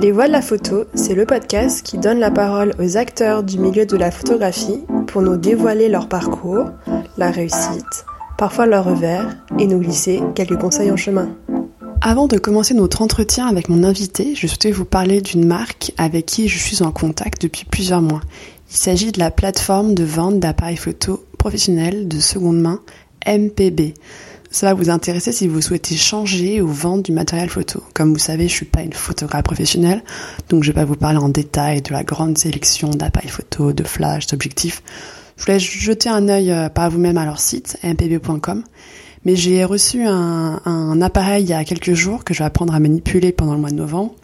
Les Voix de la photo, c'est le podcast qui donne la parole aux acteurs du milieu de la photographie pour nous dévoiler leur parcours, la réussite, parfois leur revers, et nous glisser quelques conseils en chemin. Avant de commencer notre entretien avec mon invité, je souhaitais vous parler d'une marque avec qui je suis en contact depuis plusieurs mois. Il s'agit de la plateforme de vente d'appareils photo professionnels de seconde main MPB. Ça va vous intéresser si vous souhaitez changer ou vendre du matériel photo. Comme vous savez, je suis pas une photographe professionnelle, donc je vais pas vous parler en détail de la grande sélection d'appareils photo, de flash, d'objectifs. Je vous laisse jeter un œil euh, par vous-même à leur site, mpb.com. Mais j'ai reçu un, appareil il y a quelques jours que je vais apprendre à manipuler pendant le mois de novembre.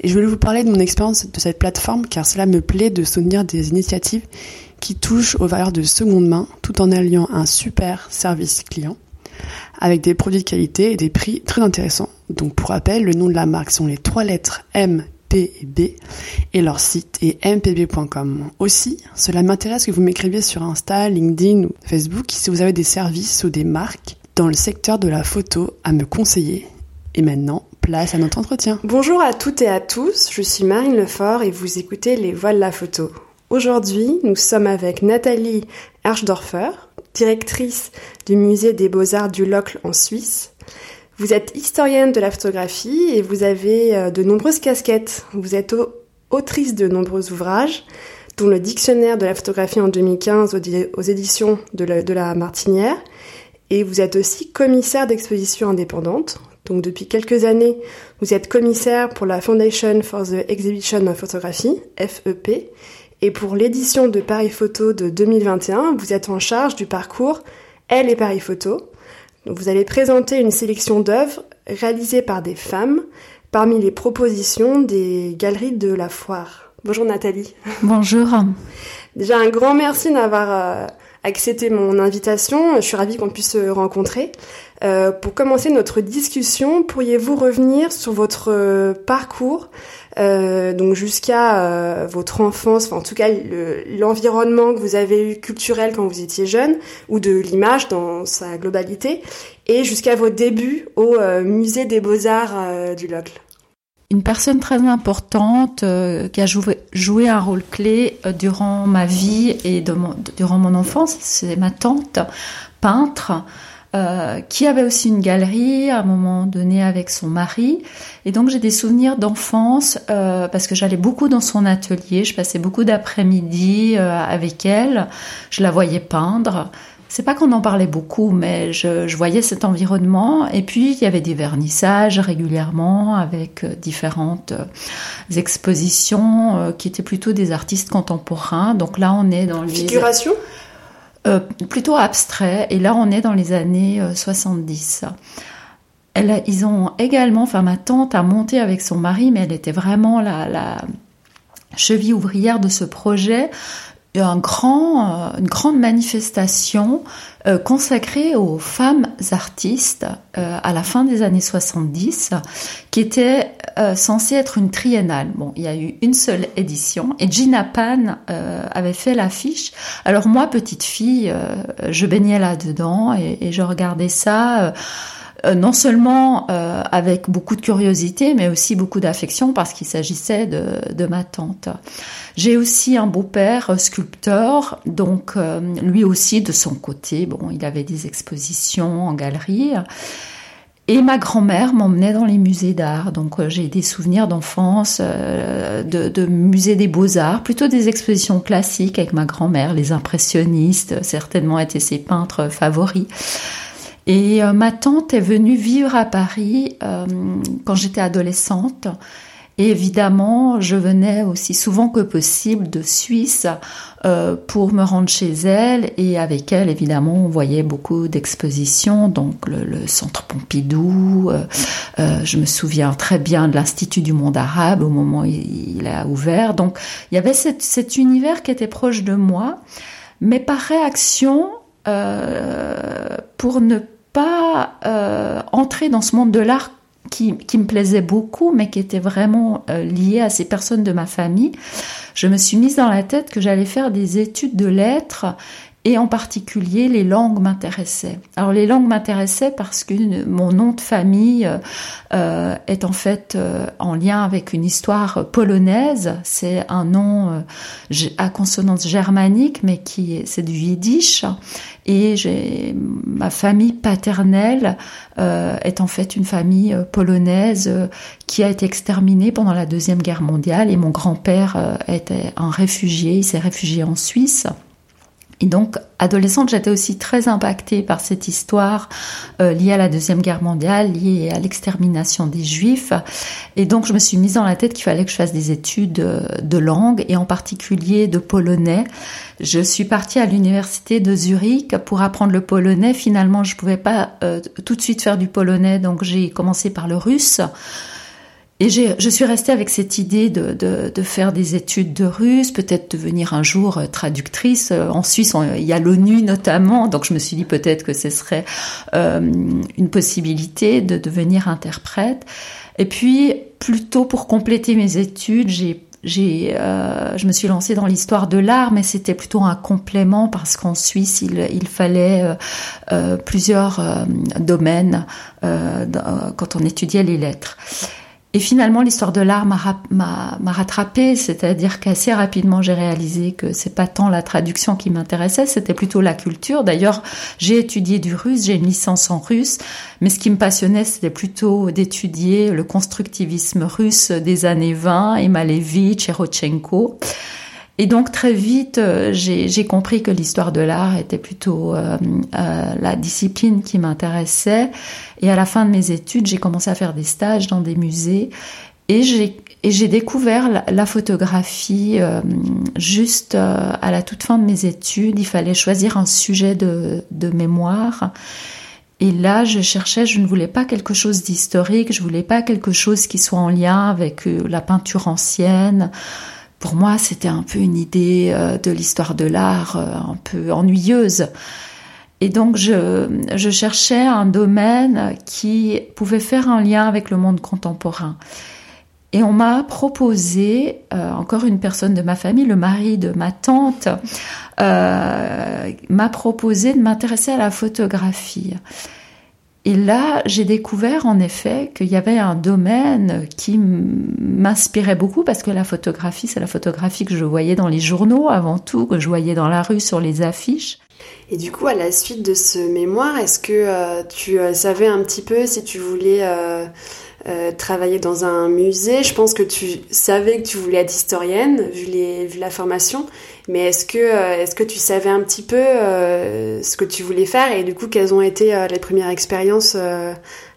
Et je voulais vous parler de mon expérience de cette plateforme car cela me plaît de soutenir des initiatives qui touchent aux valeurs de seconde main tout en alliant un super service client avec des produits de qualité et des prix très intéressants. Donc pour rappel, le nom de la marque sont les trois lettres M, P et B et leur site est mpb.com. Aussi, cela m'intéresse que vous m'écriviez sur Insta, LinkedIn ou Facebook si vous avez des services ou des marques dans le secteur de la photo à me conseiller. Et maintenant, place à notre entretien. Bonjour à toutes et à tous, je suis Marine Lefort et vous écoutez Les Voiles de la Photo. Aujourd'hui, nous sommes avec Nathalie Archdorfer, directrice du musée des beaux-arts du Locle en Suisse. Vous êtes historienne de la photographie et vous avez euh, de nombreuses casquettes. Vous êtes autrice de nombreux ouvrages, dont le Dictionnaire de la photographie en 2015 aux éditions de la, Martinière. Et vous êtes aussi commissaire d'exposition indépendante. Donc depuis quelques années, vous êtes commissaire pour la Foundation for the Exhibition of Photography, FEP, et pour l'édition de Paris Photo de 2021, vous êtes en charge du parcours Elle et Paris Photo. vous allez présenter une sélection d'œuvres réalisées par des femmes parmi les propositions des galeries de la foire. Bonjour Nathalie. Bonjour. Déjà un grand merci d'avoir euh, accepté mon invitation. Je suis ravie qu'on puisse se rencontrer. Euh, pour commencer notre discussion, pourriez-vous revenir sur votre euh, parcours euh, donc jusqu'à votre enfance, enfin en tout cas l'environnement que vous avez eu culturel quand vous étiez jeune, ou de l'image dans sa globalité, et jusqu'à vos débuts au musée des beaux-arts du Locle? Une personne très importante qui a joué, un rôle clé durant ma vie et durant mon enfance, c'est ma tante peintre. Euh, qui avait aussi une galerie à un moment donné avec son mari. Et donc j'ai des souvenirs d'enfance euh, parce que j'allais beaucoup dans son atelier, je passais beaucoup d'après-midi euh, avec elle, je la voyais peindre. C'est pas qu'on en parlait beaucoup, mais je, je, voyais cet environnement. Et puis il y avait des vernissages régulièrement avec différentes expositions qui étaient plutôt des artistes contemporains. Donc là, on est dans les figuration? Euh, plutôt abstrait. Et là, on est dans les années 70. Euh, elle ils ont également, enfin ma tante a monté avec son mari, mais elle était vraiment la, la cheville ouvrière de ce projet un grand, euh, une grande manifestation euh, consacrée aux femmes artistes euh, à la fin des années 70, qui était censée être une triennale. Bon, il y a eu une seule édition et Gina Pan avait fait l'affiche. Alors moi, petite fille, je baignais là-dedans et, et, je regardais ça euh, non seulement euh, avec beaucoup de curiosité, mais aussi beaucoup d'affection parce qu'il s'agissait de, ma tante. J'ai aussi un beau-père euh, sculpteur, donc lui aussi de son côté, bon, il avait des expositions en galerie. Et ma grand-mère m'emmenait dans les musées d'art, donc j'ai des souvenirs d'enfance, de, de musées des beaux-arts, plutôt des expositions classiques avec ma grand-mère, les impressionnistes, certainement étaient ses peintres favoris. Et euh, ma tante est venue vivre à Paris euh, quand j'étais adolescente. Et évidemment, je venais aussi souvent que possible de Suisse euh, pour me rendre chez elle. Et avec elle, évidemment, on voyait beaucoup d'expositions, donc le, Centre Pompidou. je me souviens très bien de l'Institut du monde arabe au moment où il, a ouvert. Donc, il y avait cet univers qui était proche de moi. Mais par réaction, pour ne pas euh, entrer dans ce monde de l'art qui, qui, me plaisait beaucoup, mais qui était vraiment euh, lié à ces personnes de ma famille. Je me suis mise dans la tête que j'allais faire des études de lettres et en particulier les langues m'intéressaient. Alors les langues m'intéressaient parce que mon nom de famille euh, est en fait en lien avec une histoire polonaise. C'est un nom à consonance germanique, mais qui c'est du yiddish. Et j'ai ma famille paternelle est en fait une famille polonaise qui a été exterminée pendant la deuxième guerre mondiale. Et mon grand-père était un réfugié. Il s'est réfugié en Suisse. Et donc, adolescente, j'étais aussi très impactée par cette histoire euh, liée à la Deuxième Guerre mondiale, liée à l'extermination des Juifs. Et donc, je me suis mise dans la tête qu'il fallait que je fasse des études euh, de langue, et en particulier de polonais. Je suis partie à l'université de Zurich pour apprendre le polonais. Finalement, je ne pouvais pas euh, tout de suite faire du polonais, donc j'ai commencé par le russe. Et je suis restée avec cette idée de, de, de faire des études de russe, peut-être devenir un jour euh, traductrice. Euh, en Suisse, il y a l'ONU notamment, donc je me suis dit peut-être que ce serait euh, une possibilité de devenir interprète. Et puis, plutôt pour compléter mes études, j'ai euh, je me suis lancée dans l'histoire de l'art, mais c'était plutôt un complément parce qu'en Suisse, il, il fallait euh, euh plusieurs domaines quand on étudiait les lettres. Et finalement, l'histoire de l'art m'a rattrapée, c'est-à-dire qu'assez rapidement, j'ai réalisé que c'est pas tant la traduction qui m'intéressait, c'était plutôt la culture. D'ailleurs, j'ai étudié du russe, j'ai une licence en russe, mais ce qui me passionnait, c'était plutôt d'étudier le constructivisme russe des années 20, Emalevitch et Rodchenko. Et donc très vite, euh, j'ai compris que l'histoire de l'art était plutôt euh, euh, la discipline qui m'intéressait. Et à la fin de mes études, j'ai commencé à faire des stages dans des musées. Et j'ai découvert la, la photographie juste à la toute fin de mes études. Il fallait choisir un sujet de, de mémoire. Et là, je cherchais, je ne voulais pas quelque chose d'historique, je voulais pas quelque chose qui soit en lien avec la peinture ancienne pour moi, c'était un peu une idée euh, de l'histoire de l'art euh, un peu ennuyeuse. Et donc, je, cherchais un domaine qui pouvait faire un lien avec le monde contemporain. Et on m'a proposé, euh, encore une personne de ma famille, le mari de ma tante, m'a proposé de m'intéresser à la photographie. Et là, j'ai découvert en effet qu'il y avait un domaine qui m'inspirait beaucoup parce que la photographie, c'est la photographie que je voyais dans les journaux avant tout, que je voyais dans la rue sur les affiches. Et du coup, à la suite de ce mémoire, est-ce que euh, tu euh, savais un petit peu si tu voulais euh, travailler dans un musée? Je pense que tu savais que tu voulais être historienne, vu, la formation. Mais est-ce que, euh, est-ce que tu savais un petit peu euh, ce que tu voulais faire et du coup, quelles ont été euh, les premières expériences à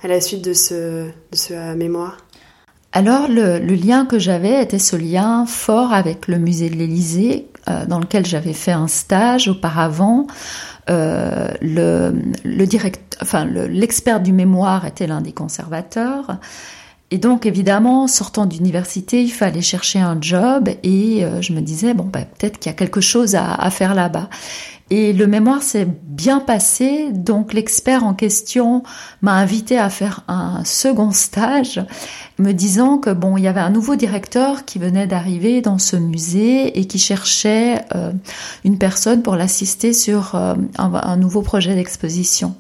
la suite de ce, de ce mémoire? Alors le, lien que j'avais était ce lien fort avec le musée de l'Élysée, dans lequel j'avais fait un stage auparavant. Le, enfin l'expert du mémoire était l'un des conservateurs et donc évidemment, sortant d'université, il fallait chercher un job et euh, je me disais bon bah, peut-être qu'il y a quelque chose à, faire là-bas. Et le mémoire s'est bien passé, donc l'expert en question m'a invité à faire un second stage, me disant que bon, il y avait un nouveau directeur qui venait d'arriver dans ce musée et qui cherchait euh, une personne pour l'assister sur euh, un nouveau projet d'exposition.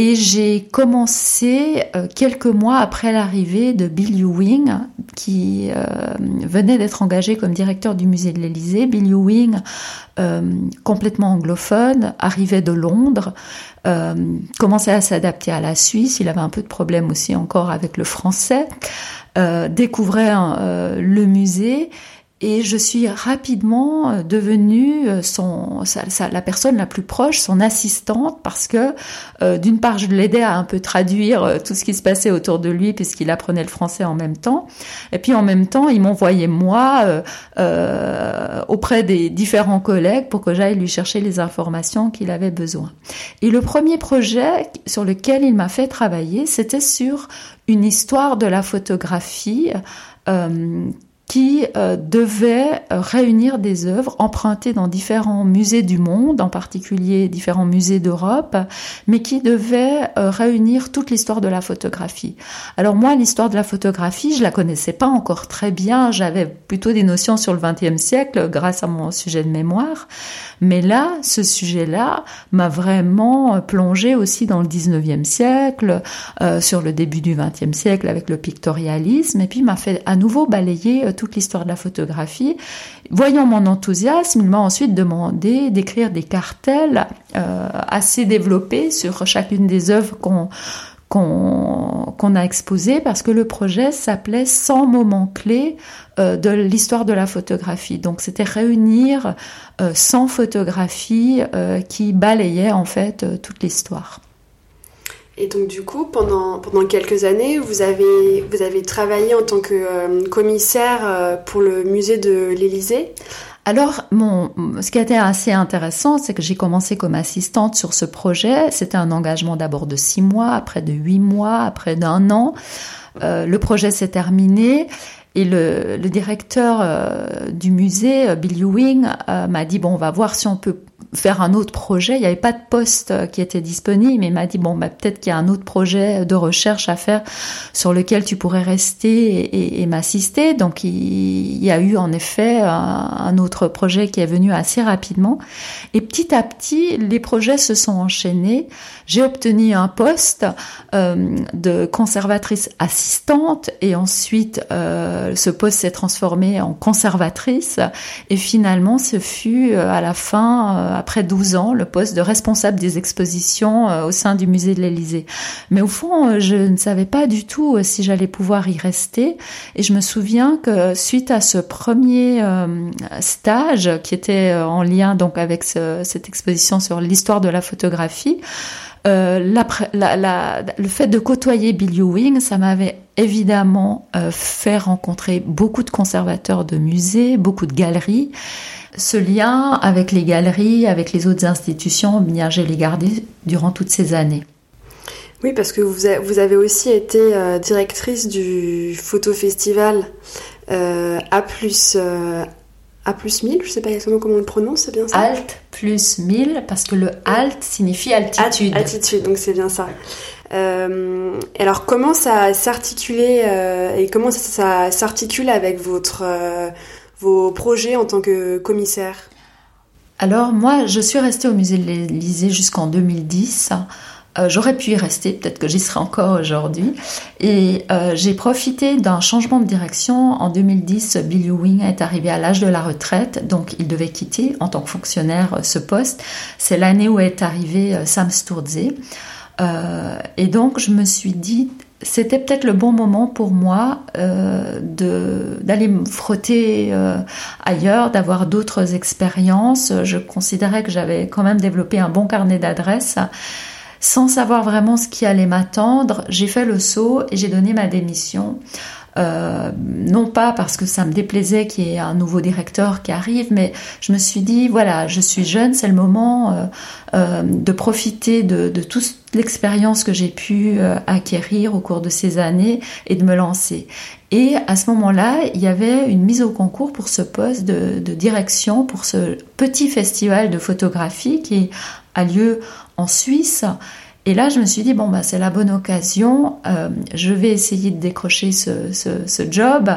Et j'ai commencé euh, quelques mois après l'arrivée de Bill Ewing, qui euh, venait d'être engagé comme directeur du musée de l'Élysée. Bill Ewing, euh, complètement anglophone, arrivait de Londres, commençait à s'adapter à la Suisse. Il avait un peu de problème aussi encore avec le français. découvrait le musée et je suis rapidement euh, devenue euh, son, la personne la plus proche, son assistante, parce que euh, d'une part, je l'aidais à un peu traduire tout ce qui se passait autour de lui, puisqu'il apprenait le français en même temps. Et puis en même temps, il m'envoyait moi euh, auprès des différents collègues pour que j'aille lui chercher les informations qu'il avait besoin. Et le premier projet sur lequel il m'a fait travailler, c'était sur une histoire de la photographie. Euh, qui euh, devait euh, réunir des œuvres empruntées dans différents musées du monde, en particulier différents musées d'Europe, mais qui devait euh, réunir toute l'histoire de la photographie. Alors moi, l'histoire de la photographie, je la connaissais pas encore très bien. J'avais plutôt des notions sur le XXe siècle grâce à mon sujet de mémoire, mais là, ce sujet-là m'a vraiment plongé aussi dans le XIXe siècle, sur le début du XXe siècle avec le pictorialisme, et puis m'a fait à nouveau balayer toute l'histoire de la photographie. Voyant mon enthousiasme, il m'a ensuite demandé d'écrire des cartels euh, assez développés sur chacune des œuvres qu'on a exposées parce que le projet s'appelait 100 moments clés euh, de l'histoire de la photographie. Donc c'était réunir 100 euh, photographies qui balayaient en fait toute l'histoire. Et donc du coup, pendant, pendant quelques années, vous avez, vous avez travaillé en tant que euh, commissaire euh, pour le musée de l'Élysée. Alors, mon, ce qui été assez intéressant, c'est que j'ai commencé comme assistante sur ce projet. C'était un engagement d'abord de six mois, après de huit mois, après d'un an. Euh, le projet s'est terminé et le, le directeur du musée, Bill Ewing, m'a dit bon, on va voir si on peut faire un autre projet. Il n'y avait pas de poste euh, qui était disponible, mais il m'a dit bon, bah, peut-être qu'il y a un autre projet de recherche à faire sur lequel tu pourrais rester et, m'assister. Donc il, y a eu en effet un, autre projet qui est venu assez rapidement. Et petit à petit, les projets se sont enchaînés. J'ai obtenu un poste euh, de conservatrice assistante et ensuite euh, ce poste s'est transformé en conservatrice. Et finalement, ce fut à la fin après 12 ans, le poste de responsable des expositions euh, au sein du musée de l'Élysée. Mais au fond, euh, je ne savais pas du tout euh, si j'allais pouvoir y rester. Et je me souviens que suite à ce premier stage qui était en lien donc avec cette exposition sur l'histoire de la photographie, le fait de côtoyer Bill Ewing, ça m'avait évidemment fait rencontrer beaucoup de conservateurs de musées, beaucoup de galeries ce lien avec les galeries, avec les autres institutions, bien, je l'ai gardé durant toutes ces années. Oui, parce que vous, avez aussi été euh, directrice du photo festival euh, A plus euh, A plus 1000, je sais pas exactement comment on le prononce, c'est bien ça? Alt plus 1000, parce que le alt signifie altitude. altitude, donc c'est bien ça. alors comment ça s'articulait et comment ça s'articule avec votre vos projets en tant que commissaire Alors moi, je suis restée au musée de l'Élysée jusqu'en 2010. Euh, j'aurais pu y rester, peut-être que j'y serai encore aujourd'hui. Et euh, j'ai profité d'un changement de direction. En 2010, Bill Ewing est arrivé à l'âge de la retraite, donc il devait quitter en tant que fonctionnaire euh, ce poste. C'est l'année où est arrivé Sam Sturze. et donc je me suis dit, c'était peut-être le bon moment pour moi euh, d'aller me frotter euh, ailleurs, d'avoir d'autres expériences. Je considérais que j'avais quand même développé un bon carnet d'adresses. Sans savoir vraiment ce qui allait m'attendre, j'ai fait le saut et j'ai donné ma démission. Euh, non pas parce que ça me déplaisait qu'il y ait un nouveau directeur qui arrive, mais je me suis dit, voilà, je suis jeune, c'est le moment euh, euh, de profiter de, toute l'expérience que j'ai pu acquérir au cours de ces années et de me lancer. Et à ce moment-là, il y avait une mise au concours pour ce poste de direction, pour ce petit festival de photographie qui a lieu en Suisse et là, je me suis dit, bon, bah, c'est la bonne occasion, euh, je vais essayer de décrocher ce, job.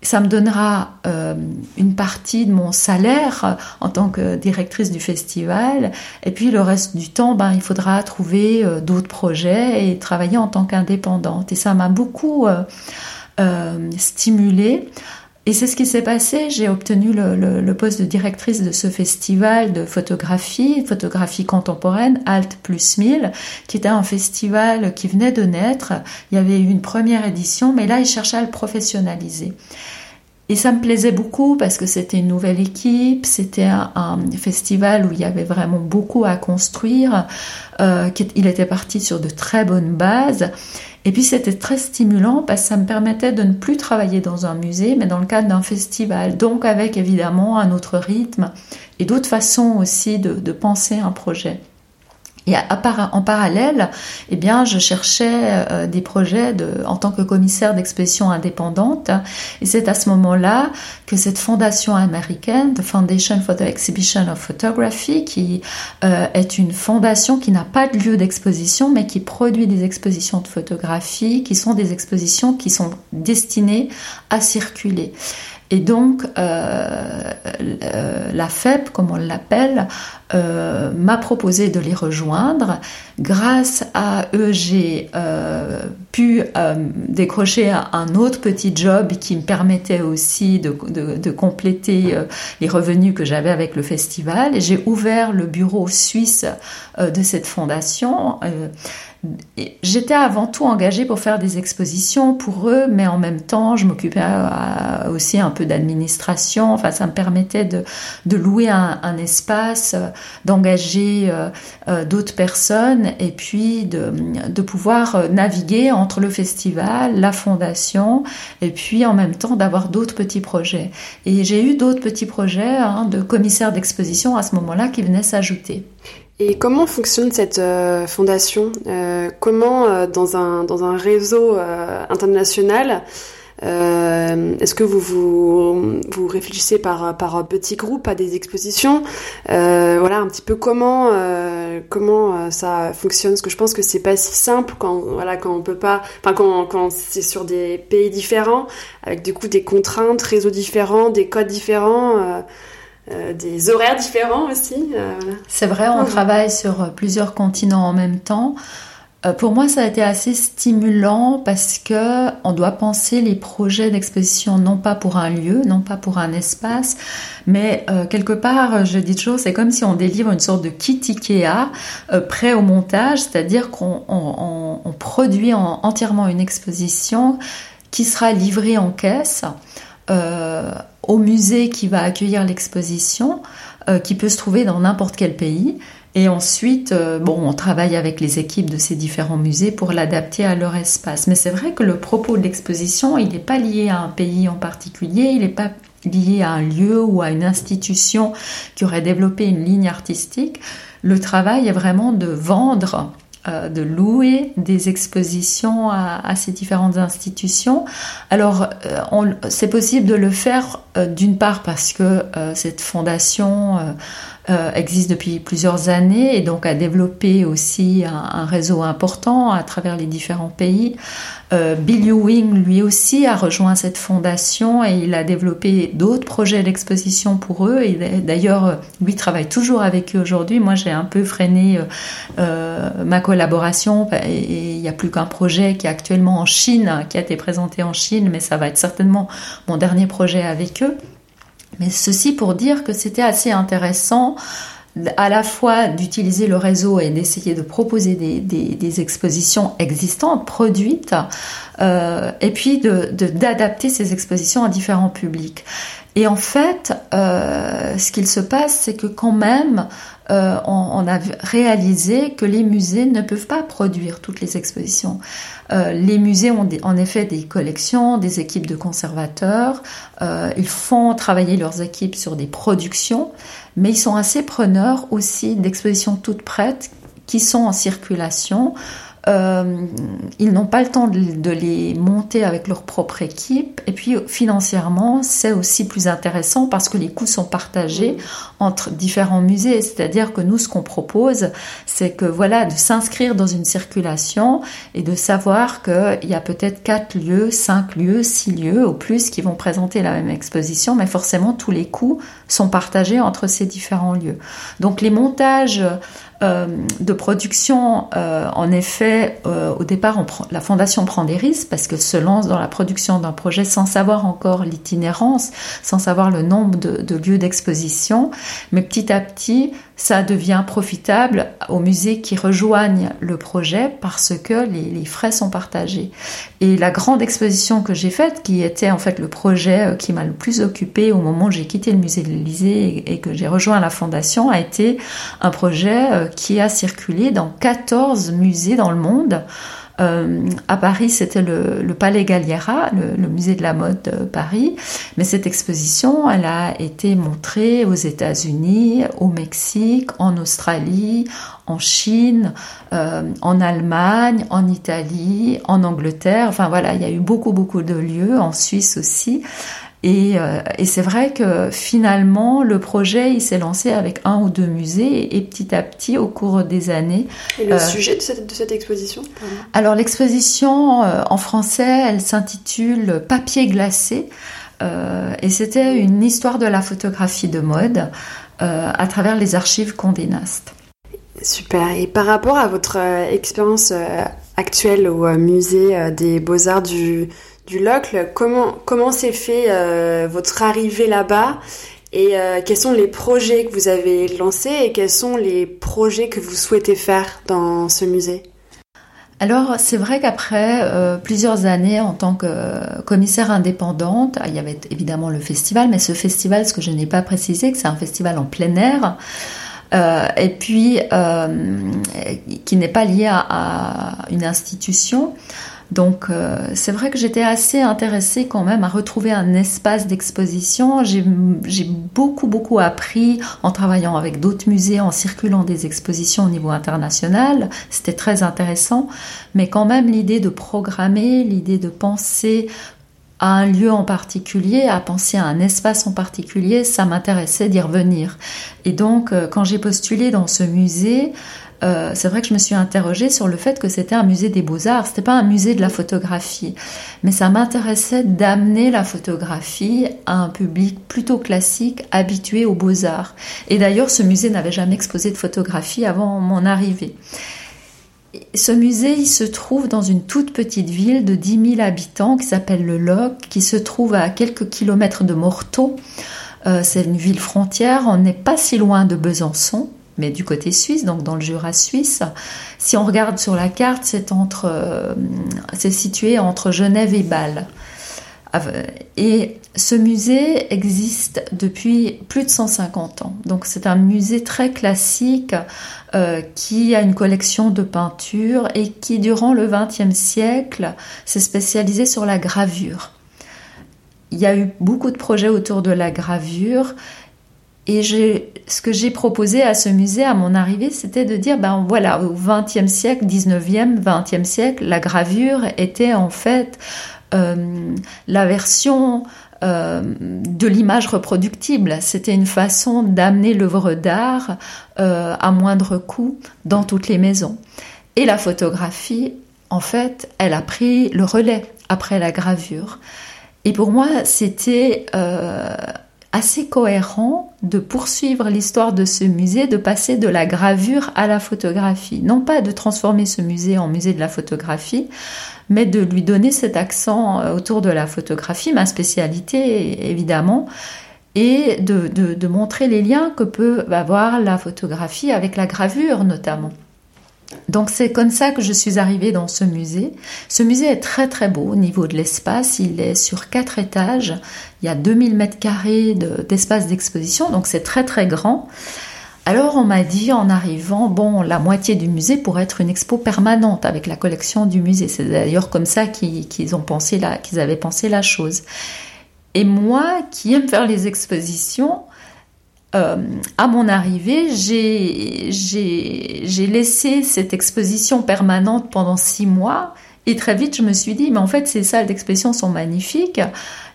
Ça me donnera euh, une partie de mon salaire en tant que directrice du festival. Et puis le reste du temps, ben, il faudra trouver euh, d'autres projets et travailler en tant qu'indépendante. Et ça m'a beaucoup stimulée. Et c'est ce qui s'est passé. J'ai obtenu le, poste de directrice de ce festival de photographie, photographie contemporaine, Alt plus 1000, qui était un festival qui venait de naître. Il y avait eu une première édition, mais là, il cherchait à le professionnaliser. Et ça me plaisait beaucoup parce que c'était une nouvelle équipe, c'était un, festival où il y avait vraiment beaucoup à construire. Euh, il était parti sur de très bonnes bases. Et puis c'était très stimulant parce que ça me permettait de ne plus travailler dans un musée, mais dans le cadre d'un festival. Donc avec évidemment un autre rythme et d'autres façons aussi de, penser un projet. Et en parallèle, eh bien, je cherchais euh, des projets en tant que commissaire d'exposition indépendante. Et c'est à ce moment-là que cette fondation américaine, The Foundation for the Exhibition of Photography, qui euh, est une fondation qui n'a pas de lieu d'exposition, mais qui produit des expositions de photographie, qui sont des expositions qui sont destinées à circuler. Et donc, euh, la FEP, comme on l'appelle, euh, m'a proposé de les rejoindre. Grâce à eux, j'ai pu décrocher un autre petit job qui me permettait aussi de, compléter les revenus que j'avais avec le festival. J'ai ouvert le bureau suisse de cette fondation. J'étais avant tout engagée pour faire des expositions pour eux, mais en même temps, je m'occupais euh, aussi un peu d'administration. Enfin, ça me permettait de, louer un, espace, euh, d'engager euh, d'autres personnes et puis de, pouvoir naviguer entre le festival, la fondation et puis en même temps d'avoir d'autres petits projets. Et j'ai eu d'autres petits projets hein, de commissaire d'exposition à ce moment-là qui venaient s'ajouter. Et comment fonctionne cette euh, fondation? Euh, Comment, euh, dans, un, dans un réseau international, est-ce que vous, vous, vous réfléchissez par, par petits groupes à des expositions? Voilà, un petit peu comment, comment ça fonctionne? Parce que je pense que c'est pas si simple quand, voilà, quand on peut pas, enfin quand, quand c'est sur des pays différents, avec du coup des contraintes, réseaux différents, des codes différents. Euh, des horaires différents aussi. Euh, C'est vrai, on travaille sur plusieurs continents en même temps. Euh, pour moi, ça a été assez stimulant parce que on doit penser les projets d'exposition non pas pour un lieu, non pas pour un espace, mais quelque part, je dis toujours, c'est comme si on délivre une sorte de kit Ikea prêt au montage, c'est-à-dire qu'on on, produit entièrement une exposition qui sera livrée en caisse au musée qui va accueillir l'exposition, euh, qui peut se trouver dans n'importe quel pays. Et ensuite, euh, bon, on travaille avec les équipes de ces différents musées pour l'adapter à leur espace. Mais c'est vrai que le propos de l'exposition, il n'est pas lié à un pays en particulier, il n'est pas lié à un lieu ou à une institution qui aurait développé une ligne artistique. Le travail est vraiment de vendre euh, de louer des expositions à, ces différentes institutions. Alors, euh, c'est possible de le faire euh, d'une part parce que cette fondation existe depuis plusieurs années et donc a développé aussi un réseau important à travers les différents pays. Euh, Bill Ewing, lui aussi, a rejoint cette fondation et il a développé d'autres projets d'exposition pour eux. D'ailleurs, lui travaille toujours avec eux aujourd'hui. Moi, j'ai un peu freiné euh, euh, ma collaboration et il n'y a plus qu'un projet qui est actuellement en Chine, qui a été présenté en Chine, mais ça va être certainement mon dernier projet avec eux. Mais ceci pour dire que c'était assez intéressant à la fois d'utiliser le réseau et d'essayer de proposer des, expositions existantes, produites, euh, et puis d'adapter ces expositions à différents publics. Et en fait, euh, ce qu'il se passe, c'est que quand même, euh, on, a réalisé que les musées ne peuvent pas produire toutes les expositions. les musées ont en effet des collections, des équipes de conservateurs, ils font travailler leurs équipes sur des productions, mais ils sont assez preneurs aussi d'expositions toutes prêtes qui sont en circulation. Euh, ils n'ont pas le temps de, les monter avec leur propre équipe. Et puis financièrement, c'est aussi plus intéressant parce que les coûts sont partagés entre différents musées. C'est-à-dire que nous, ce qu'on propose, c'est que voilà, de s'inscrire dans une circulation et de savoir qu'il y a peut-être quatre lieux, cinq lieux, six lieux au plus qui vont présenter la même exposition, mais forcément tous les coûts sont partagés entre ces différents lieux. Donc les montages de production, euh, en effet, euh, au départ, la fondation prend des risques parce qu'elle se lance dans la production d'un projet sans savoir encore l'itinérance, sans savoir le nombre de lieux d'exposition. Mais petit à petit, ça devient profitable aux musées qui rejoignent le projet parce que les, frais sont partagés. Et la grande exposition que j'ai faite, qui était en fait le projet euh, qui m'a le plus occupé au moment où j'ai quitté le musée de l'Élysée et que j'ai rejoint la fondation, a été un projet euh, qui a circulé dans 14 musées dans le monde. À Paris, c'était le, Palais Galliera, le, musée de la mode de Paris. Mais cette exposition, elle a été montrée aux États-Unis, au Mexique, en Australie, en Chine, en Allemagne, en Italie, en Angleterre. Enfin voilà, il y a eu beaucoup beaucoup de lieux, en Suisse aussi. Euh, et, c'est vrai que finalement, le projet, il s'est lancé avec un ou deux musées et, petit à petit, au cours des années. Et le euh, sujet de cette, exposition Alors l'exposition euh, en français, elle s'intitule Papier glacé. et c'était une histoire de la photographie de mode à travers les archives Condé Nast. Super. Et par rapport à votre expérience actuelle au musée des beaux-arts du, du Locle. Comment comment s'est fait euh, votre arrivée là-bas et euh, quels sont les projets que vous avez lancés et quels sont les projets que vous souhaitez faire dans ce musée? Alors c'est vrai qu'après euh, plusieurs années en tant que commissaire indépendante, il y avait évidemment le festival, mais ce festival, ce que je n'ai pas précisé, c'est un festival en plein air. et puis qui n'est pas lié à une institution. Donc euh, c'est vrai que j'étais assez intéressée quand même à retrouver un espace d'exposition. J'ai beaucoup beaucoup appris en travaillant avec d'autres musées, en circulant des expositions au niveau international. C'était très intéressant. Mais quand même l'idée de programmer, l'idée de penser à un lieu en particulier, à penser à un espace en particulier, ça m'intéressait d'y revenir. Et donc, euh, quand j'ai postulé dans ce musée, euh, c'est vrai que je me suis interrogée sur le fait que c'était un musée des beaux-arts, c'était pas un musée de la photographie, mais ça m'intéressait d'amener la photographie à un public plutôt classique, habitué aux beaux-arts. Et d'ailleurs, ce musée n'avait jamais exposé de photographie avant mon arrivée. Ce musée, il se trouve dans une toute petite ville de 10 000 habitants qui s'appelle Le Loc, qui se trouve à quelques kilomètres de Morteau. Euh, c'est une ville frontière, on n'est pas si loin de Besançon mais du côté suisse, donc dans le Jura suisse. Si on regarde sur la carte, c'est entre, euh, c'est situé entre Genève et Bâle. Et ce musée existe depuis plus de 150 ans. Donc c'est un musée très classique euh, qui a une collection de peintures et qui durant le XXe siècle s'est spécialisé sur la gravure. Il y a eu beaucoup de projets autour de la gravure et ce que j'ai proposé à ce musée à mon arrivée, c'était de dire, ben voilà, au XXe siècle, 19e, 20e siècle, la gravure était en fait euh, la version euh, de l'image reproductible. C'était une façon d'amener l'œuvre d'art euh, à moindre coût dans toutes les maisons. Et la photographie, en fait, elle a pris le relais après la gravure. Et pour moi, c'était assez cohérent de poursuivre l'histoire de ce musée, de passer de la gravure à la photographie. Non pas de transformer ce musée en musée de la photographie, mais de lui donner cet accent euh, autour de la photographie, ma spécialité évidemment, et de, de montrer les liens que peut avoir la photographie avec la gravure notamment. Donc c'est comme ça que je suis arrivée dans ce musée. Ce musée est très très beau au niveau de l'espace. Il est sur quatre étages. Il y a 2000 mètres carrés d'espace d'exposition, donc c'est très très grand. Alors on m'a dit en arrivant, bon, la moitié du musée pourrait être une expo permanente avec la collection du musée. C'est d'ailleurs comme ça qu'ils ont qu'ils avaient pensé la chose. Et moi, qui aime faire les expositions, euh, à mon arrivée, j'ai laissé cette exposition permanente pendant six mois et très vite je me suis dit, mais en fait ces salles d'exposition sont magnifiques.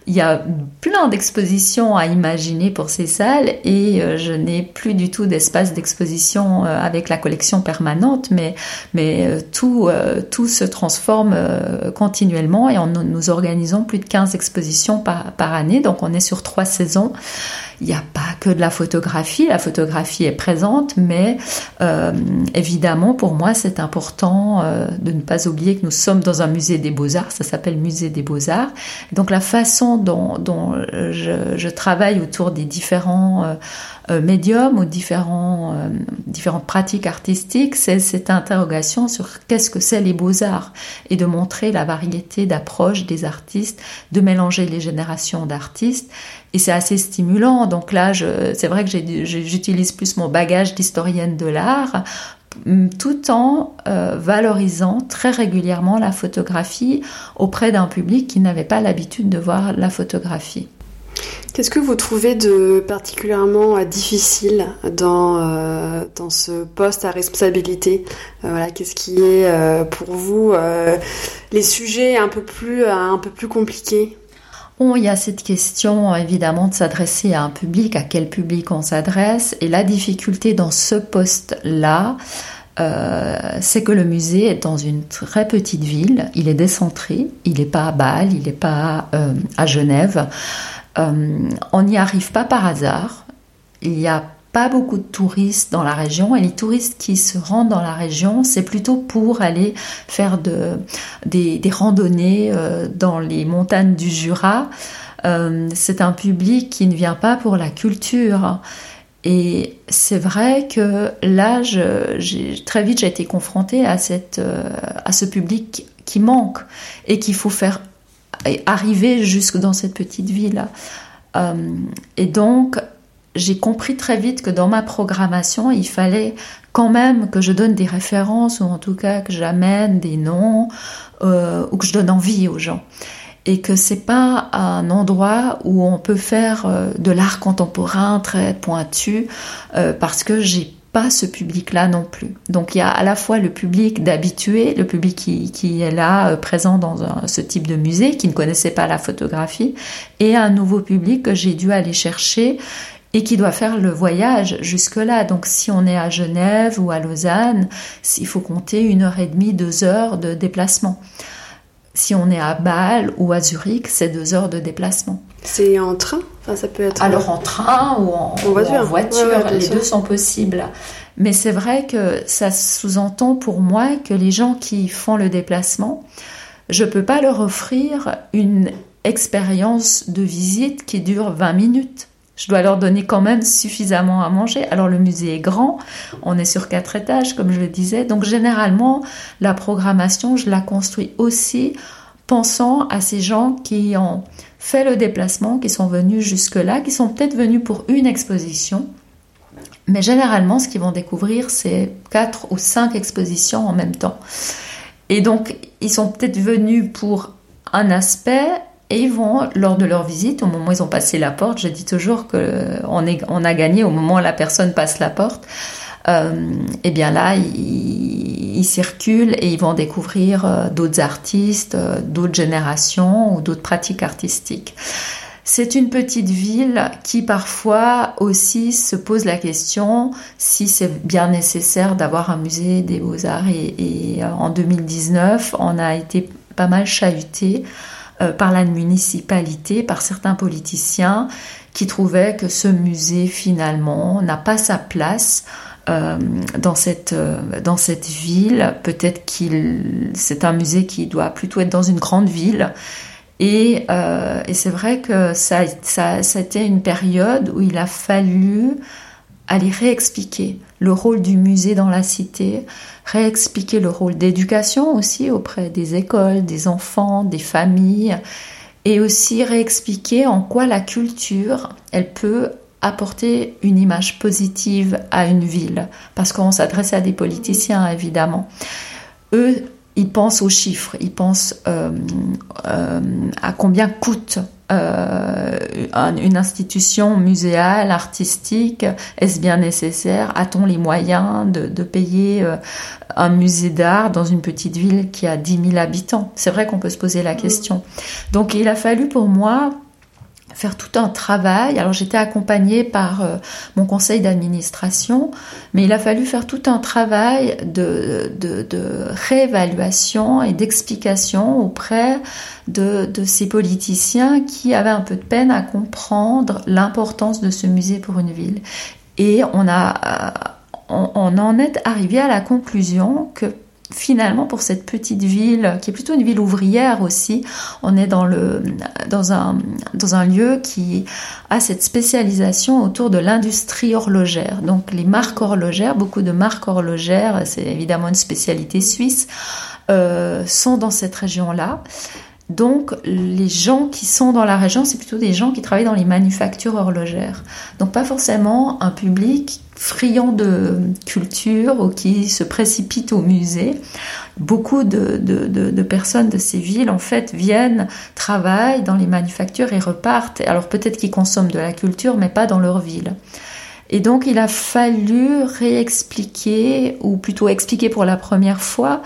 Il y a plein d'expositions à imaginer pour ces salles et euh, je n'ai plus du tout d'espace d'exposition euh, avec la collection permanente, mais, mais tout, tout se transforme continuellement et nous organisons plus de 15 expositions par, par année, donc on est sur trois saisons. Il n'y a pas que de la photographie, la photographie est présente, mais euh, évidemment pour moi c'est important euh, de ne pas oublier que nous sommes dans un musée des beaux-arts, ça s'appelle musée des beaux-arts. Donc la façon dont, je, travaille autour des différents euh, médiums ou différents, différentes pratiques artistiques, c'est cette interrogation sur qu'est-ce que c'est les beaux-arts et de montrer la variété d'approches des artistes, de mélanger les générations d'artistes et c'est assez stimulant. Donc là, c'est vrai que j'utilise plus mon bagage d'historienne de l'art tout en euh, valorisant très régulièrement la photographie auprès d'un public qui n'avait pas l'habitude de voir la photographie. Qu'est-ce que vous trouvez de particulièrement euh, difficile dans, euh, dans ce poste à responsabilité? Voilà, Qu'est-ce qui est pour vous les sujets un peu plus, un peu plus compliqués? Il y a cette question évidemment de s'adresser à un public, à quel public on s'adresse, et la difficulté dans ce poste-là, euh, c'est que le musée est dans une très petite ville, il est décentré, il n'est pas à Bâle, il n'est pas euh, à Genève. Euh, on n'y arrive pas par hasard. Il n'y a pas beaucoup de touristes dans la région et les touristes qui se rendent dans la région, c'est plutôt pour aller faire de, des, des randonnées dans les montagnes du Jura. c'est un public qui ne vient pas pour la culture. Et c'est vrai que là, très vite, j'ai été confrontée à, cette, euh, à ce public qui manque et qu'il faut faire arriver jusque dans cette petite ville. Euh, et donc, j'ai compris très vite que dans ma programmation, il fallait quand même que je donne des références ou en tout cas que j'amène des noms euh, ou que je donne envie aux gens et que c'est pas un endroit où on peut faire euh, de l'art contemporain très pointu euh, parce que j'ai pas ce public-là non plus. Donc il y a à la fois le public d'habitués, le public qui, qui, est là euh, présent dans ce type de musée, qui ne connaissait pas la photographie, et un nouveau public que j'ai dû aller chercher et qui doit faire le voyage jusque-là. Donc si on est à Genève ou à Lausanne, il faut compter une heure et demie, deux heures de déplacement. Si on est à Bâle ou à Zurich, c'est deux heures de déplacement. C'est en train? Enfin, ça peut être... Alors en train ou en, voiture, les deux sont possibles. Mais c'est vrai que ça sous-entend pour moi que les gens qui font le déplacement, je ne peux pas leur offrir une expérience de visite qui dure 20 minutes. Je dois leur donner quand même suffisamment à manger. Alors le musée est grand, on est sur quatre étages comme je le disais, donc généralement la programmation, je la construis aussi pensant à ces gens qui ont fait le déplacement, qui sont venus jusque-là, qui sont peut-être venus pour une exposition, mais généralement ce qu'ils vont découvrir, c'est quatre ou cinq expositions en même temps. Et donc ils sont peut-être venus pour un aspect et ils vont, lors de leur visite, au moment où ils ont passé la porte, je dis toujours qu'on on a gagné au moment où la personne passe la porte. Euh, et bien là, ils, circulent et ils vont découvrir euh, d'autres artistes, euh, d'autres générations ou d'autres pratiques artistiques. C'est une petite ville qui parfois aussi se pose la question si c'est bien nécessaire d'avoir un musée des beaux-arts. Et, et, en 2019, on a été pas mal chahuté euh, par la municipalité, par certains politiciens qui trouvaient que ce musée finalement n'a pas sa place euh, dans, cette, euh, dans cette ville. Peut-être qu'il c'est un musée qui doit plutôt être dans une grande ville. Et, et c'est vrai que ça, ça, ça a été une période où il a fallu aller réexpliquer le rôle du musée dans la cité, réexpliquer le rôle d'éducation aussi auprès des écoles, des enfants, des familles, et aussi réexpliquer en quoi la culture, elle peut apporter une image positive à une ville, parce qu'on s'adresse à des politiciens évidemment. Eux, ils pensent aux chiffres, ils pensent euh, euh, à combien coûte euh, une institution muséale, artistique, est-ce bien nécessaire? A-t-on les moyens de, payer euh, un musée d'art dans une petite ville qui a 10 000 habitants? C'est vrai qu'on peut se poser la question. Donc il a fallu pour moi faire tout un travail. Alors j'étais accompagnée par euh, mon conseil d'administration, mais il a fallu faire tout un travail de, de, réévaluation et d'explication auprès de, de, ces politiciens qui avaient un peu de peine à comprendre l'importance de ce musée pour une ville. Et on a euh, on en est arrivé à la conclusion que finalement pour cette petite ville qui est plutôt une ville ouvrière aussi on est dans le dans un dans un lieu qui a cette spécialisation autour de l'industrie horlogère. Donc les marques horlogères beaucoup de marques horlogères c'est évidemment une spécialité suisse euh, sont dans cette région là Donc les gens qui sont dans la région, c'est plutôt des gens qui travaillent dans les manufactures horlogères. Donc pas forcément un public friand de culture ou qui se précipite au musée. Beaucoup de, de, personnes de ces villes, en fait, viennent, travaillent dans les manufactures et repartent. Alors peut-être qu'ils consomment de la culture, mais pas dans leur ville. Et donc il a fallu réexpliquer, ou plutôt expliquer pour la première fois,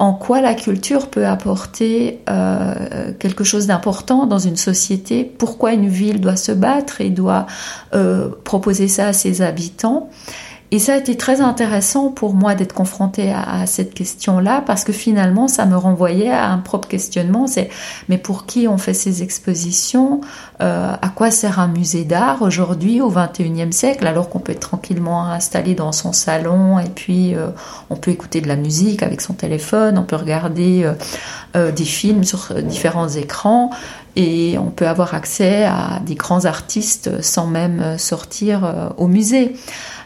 en quoi la culture peut apporter euh, quelque chose d'important dans une société, pourquoi une ville doit se battre et doit euh, proposer ça à ses habitants. Et ça a été très intéressant pour moi d'être confrontée à, cette question-là parce que finalement ça me renvoyait à un propre questionnement. C'est mais pour qui on fait ces expositions euh, À quoi sert un musée d'art aujourd'hui au XXIe siècle alors qu'on peut être tranquillement installé dans son salon et puis euh, on peut écouter de la musique avec son téléphone, on peut regarder euh, des films sur différents écrans et on peut avoir accès à des grands artistes sans même sortir au musée.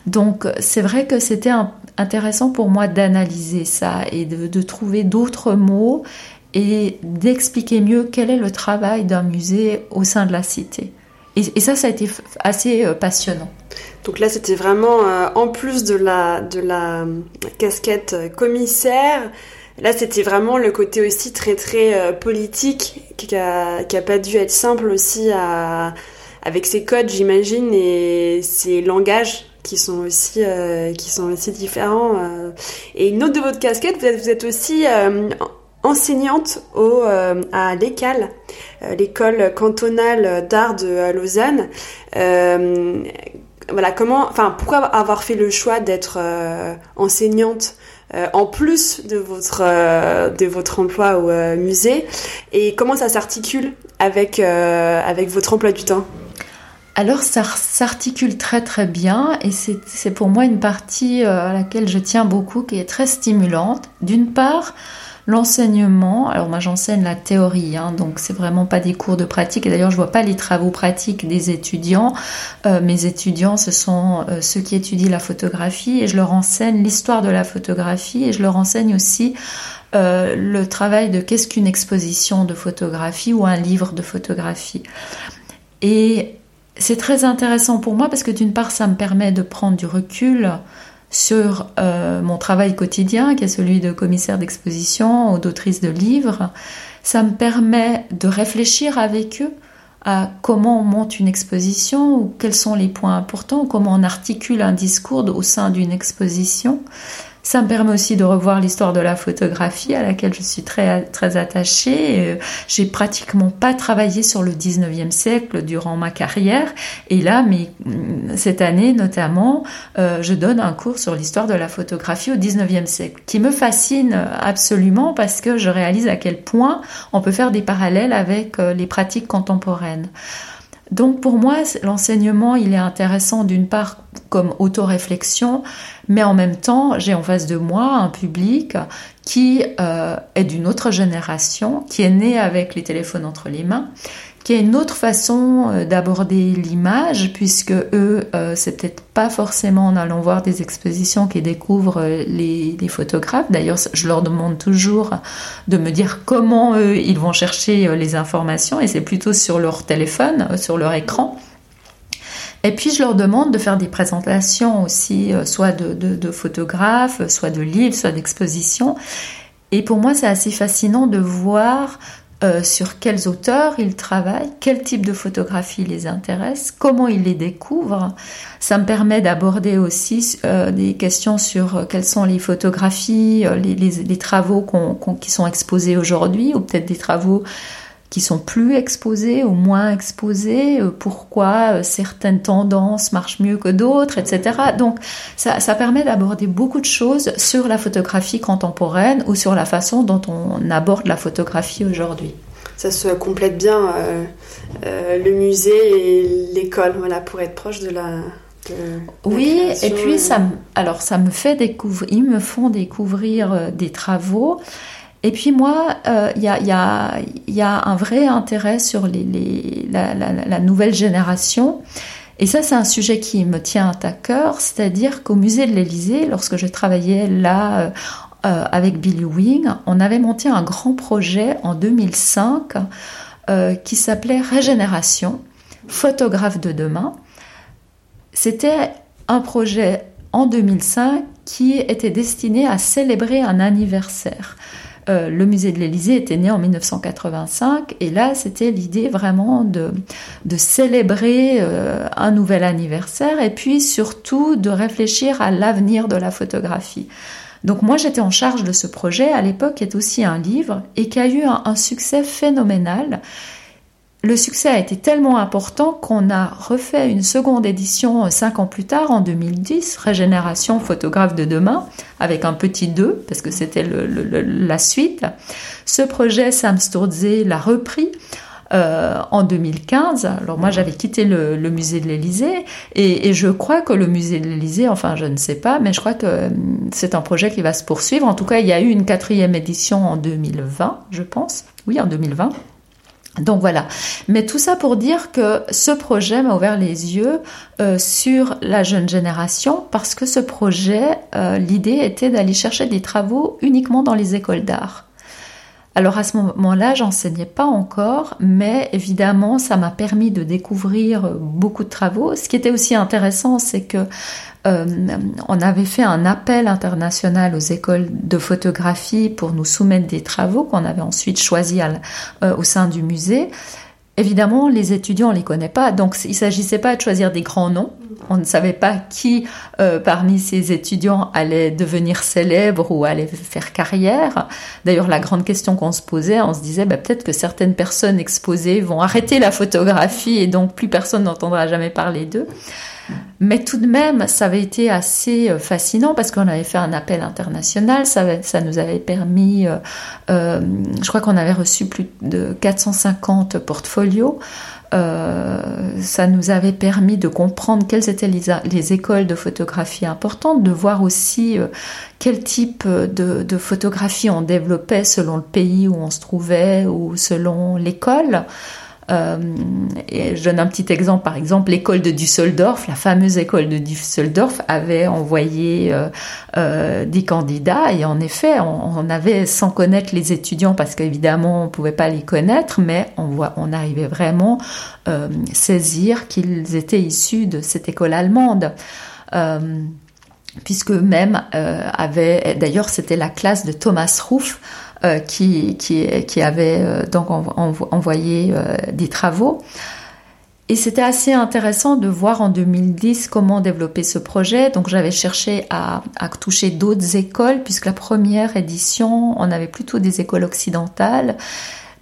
Donc c'est vrai que c'était intéressant pour moi d'analyser ça et de, trouver d'autres mots et d'expliquer mieux quel est le travail d'un musée au sein de la cité. Et, ça, ça a été assez euh, passionnant. Donc là, c'était vraiment, euh, en plus de la, de la casquette commissaire, là, c'était vraiment le côté aussi très, très euh, politique, qui a, qui a pas dû être simple aussi avec ses codes, j'imagine, et ses langages qui sont aussi euh, qui sont aussi différents. Euh. Et une autre de votre casquette, vous êtes, aussi euh, enseignante au à l'ECAL, l'école cantonale d'art de Lausanne. voilà comment, enfin pourquoi avoir fait le choix d'être enseignante en plus de votre de votre emploi au musée? Et comment ça s'articule avec avec votre emploi du temps? Alors ça s'articule très très bien et c'est pour moi une partie euh, à laquelle je tiens beaucoup qui est très stimulante. D'une part, l'enseignement, alors moi j'enseigne la théorie, hein, donc c'est vraiment pas des cours de pratique et d'ailleurs je vois pas les travaux pratiques des étudiants. Euh, mes étudiants ce sont euh, ceux qui étudient la photographie et je leur enseigne l'histoire de la photographie et je leur enseigne aussi le travail de qu'est-ce qu'une exposition de photographie ou un livre de photographie. Et c'est très intéressant pour moi parce que d'une part, ça me permet de prendre du recul sur euh, mon travail quotidien, qui est celui de commissaire d'exposition ou d'autrice de livres. Ça me permet de réfléchir avec eux à comment on monte une exposition ou quels sont les points importants, comment on articule un discours au sein d'une exposition. Ça me permet aussi de revoir l'histoire de la photographie à laquelle je suis très, très attachée. Euh, j'ai pratiquement pas travaillé sur le 19e siècle durant ma carrière. Et là, mais, mm, cette année notamment, euh, je donne un cours sur l'histoire de la photographie au 19e siècle, qui me fascine absolument parce que je réalise à quel point on peut faire des parallèles avec euh, les pratiques contemporaines. Donc pour moi, l'enseignement, il est intéressant d'une part comme autoréflexion, mais en même temps, j'ai en face de moi un public qui euh, est d'une autre génération, qui est né avec les téléphones entre les mains, qui a une autre façon euh, d'aborder l'image, puisque eux, euh, c'est peut-être pas forcément en allant voir des expositions qu'ils découvrent les, les, photographes. D'ailleurs, je leur demande toujours de me dire comment eux, ils vont chercher les informations, et c'est plutôt sur leur téléphone, sur leur écran. Et puis je leur demande de faire des présentations aussi, soit de, photographes, soit de livres, soit d'expositions. Et pour moi, c'est assez fascinant de voir euh, sur quels auteurs ils travaillent, quel type de photographie les intéresse, comment ils les découvrent. Ça me permet d'aborder aussi euh, des questions sur euh, quelles sont les photographies, les, travaux qui sont exposés aujourd'hui, ou peut-être des travaux qui sont plus exposés ou moins exposés, euh, pourquoi euh, certaines tendances marchent mieux que d'autres, etc. Donc ça, ça permet d'aborder beaucoup de choses sur la photographie contemporaine ou sur la façon dont on aborde la photographie aujourd'hui. Ça se complète bien euh, le musée et l'école, voilà, pour être proche de la, oui, et puis ça, alors ça me fait découvrir, ils me font découvrir des travaux et puis moi, il euh, y, a, un vrai intérêt sur la, nouvelle génération. Et ça, c'est un sujet qui me tient à cœur, c'est-à-dire qu'au musée de l'Élysée, lorsque je travaillais là, avec Billy Wing, on avait monté un grand projet en 2005 qui s'appelait Régénération, photographe de demain. C'était un projet en 2005 qui était destiné à célébrer un anniversaire. Euh, le musée de l'Élysée était né en 1985 et là c'était l'idée vraiment de, célébrer euh, un nouvel anniversaire et puis surtout de réfléchir à l'avenir de la photographie. Donc moi j'étais en charge de ce projet à l'époque qui est aussi un livre et qui a eu un succès phénoménal le succès a été tellement important qu'on a refait une seconde édition cinq ans plus tard, en 2010, Régénération photographe de demain, avec un petit 2, parce que c'était la suite. Ce projet, Sam Sturze l'a repris. Euh, en 2015. Alors moi j'avais quitté le, musée de l'Élysée et, je crois que le musée de l'Élysée, enfin je ne sais pas, mais je crois que euh, c'est un projet qui va se poursuivre. En tout cas il y a eu une quatrième édition en 2020, je pense. Oui, en 2020. Donc voilà. Mais tout ça pour dire que ce projet m'a ouvert les yeux euh, sur la jeune génération parce que ce projet, euh, l'idée était d'aller chercher des travaux uniquement dans les écoles d'art. Alors à ce moment-là, j'enseignais pas encore, mais évidemment, ça m'a permis de découvrir beaucoup de travaux. Ce qui était aussi intéressant, c'est que euh, on avait fait un appel international aux écoles de photographie pour nous soumettre des travaux qu'on avait ensuite choisis euh, au sein du musée. Évidemment, les étudiants, on les connaît pas, donc il s'agissait pas de choisir des grands noms. On ne savait pas qui euh, parmi ces étudiants allait devenir célèbre ou allait faire carrière. D'ailleurs, la grande question qu'on se posait, on se disait bah, peut-être que certaines personnes exposées vont arrêter la photographie et donc plus personne n'entendra jamais parler d'eux. Mais tout de même, ça avait été assez euh, fascinant parce qu'on avait fait un appel international, ça, nous avait permis, euh, euh, je crois qu'on avait reçu plus de 450 portfolios. ça nous avait permis de comprendre quelles étaient les, écoles de photographie importantes, de voir aussi quel type de, photographie on développait selon le pays où on se trouvait ou selon l'école. Euh, je donne un petit exemple, par exemple, l'école de Düsseldorf, la fameuse école de Düsseldorf avait envoyé euh, euh, des candidats et en effet, on, avait, sans connaître les étudiants, parce qu'évidemment on pouvait pas les connaître, mais on, arrivait vraiment euh, saisir qu'ils étaient issus de cette école allemande. Puisque même d'ailleurs c'était la classe de Thomas Ruff, euh, qui, avait euh, donc envoyé euh, des travaux. Et c'était assez intéressant de voir en 2010 comment développer ce projet. Donc j'avais cherché à, à toucher d'autres écoles, puisque la première édition, on avait plutôt des écoles occidentales.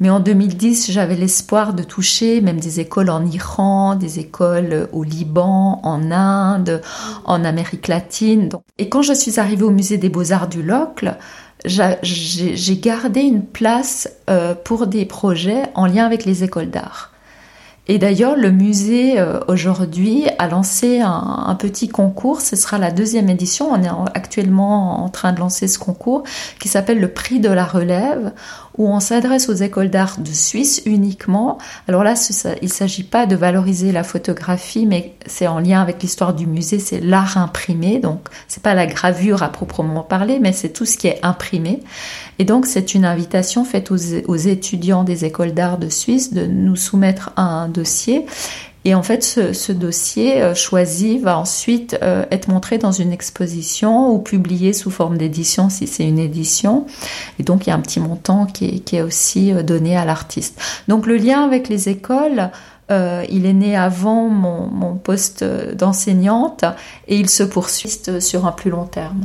Mais en 2010, j'avais l'espoir de toucher même des écoles en Iran, des écoles au Liban, en Inde, en Amérique latine. Et quand je suis arrivée au musée des beaux-arts du Locle, j'ai gardé une place euh, pour des projets en lien avec les écoles d'art. Et d'ailleurs, le musée euh, aujourd'hui a lancé un, un, petit concours. Ce sera la deuxième édition. On est actuellement en train de lancer ce concours qui s'appelle le prix de la relève, où on s'adresse aux écoles d'art de Suisse uniquement. Alors là, il ne s'agit pas de valoriser la photographie, mais c'est en lien avec l'histoire du musée, c'est l'art imprimé. Donc, c'est pas la gravure à proprement parler, mais c'est tout ce qui est imprimé. Et donc, c'est une invitation faite aux, aux étudiants des écoles d'art de Suisse de nous soumettre un dossier et en fait, ce, dossier euh, choisi va ensuite euh, être montré dans une exposition ou publié sous forme d'édition si c'est une édition. Et donc, il y a un petit montant qui est, aussi euh, donné à l'artiste. Donc, le lien avec les écoles, il est né avant mon, mon poste d'enseignante et il se poursuit sur un plus long terme.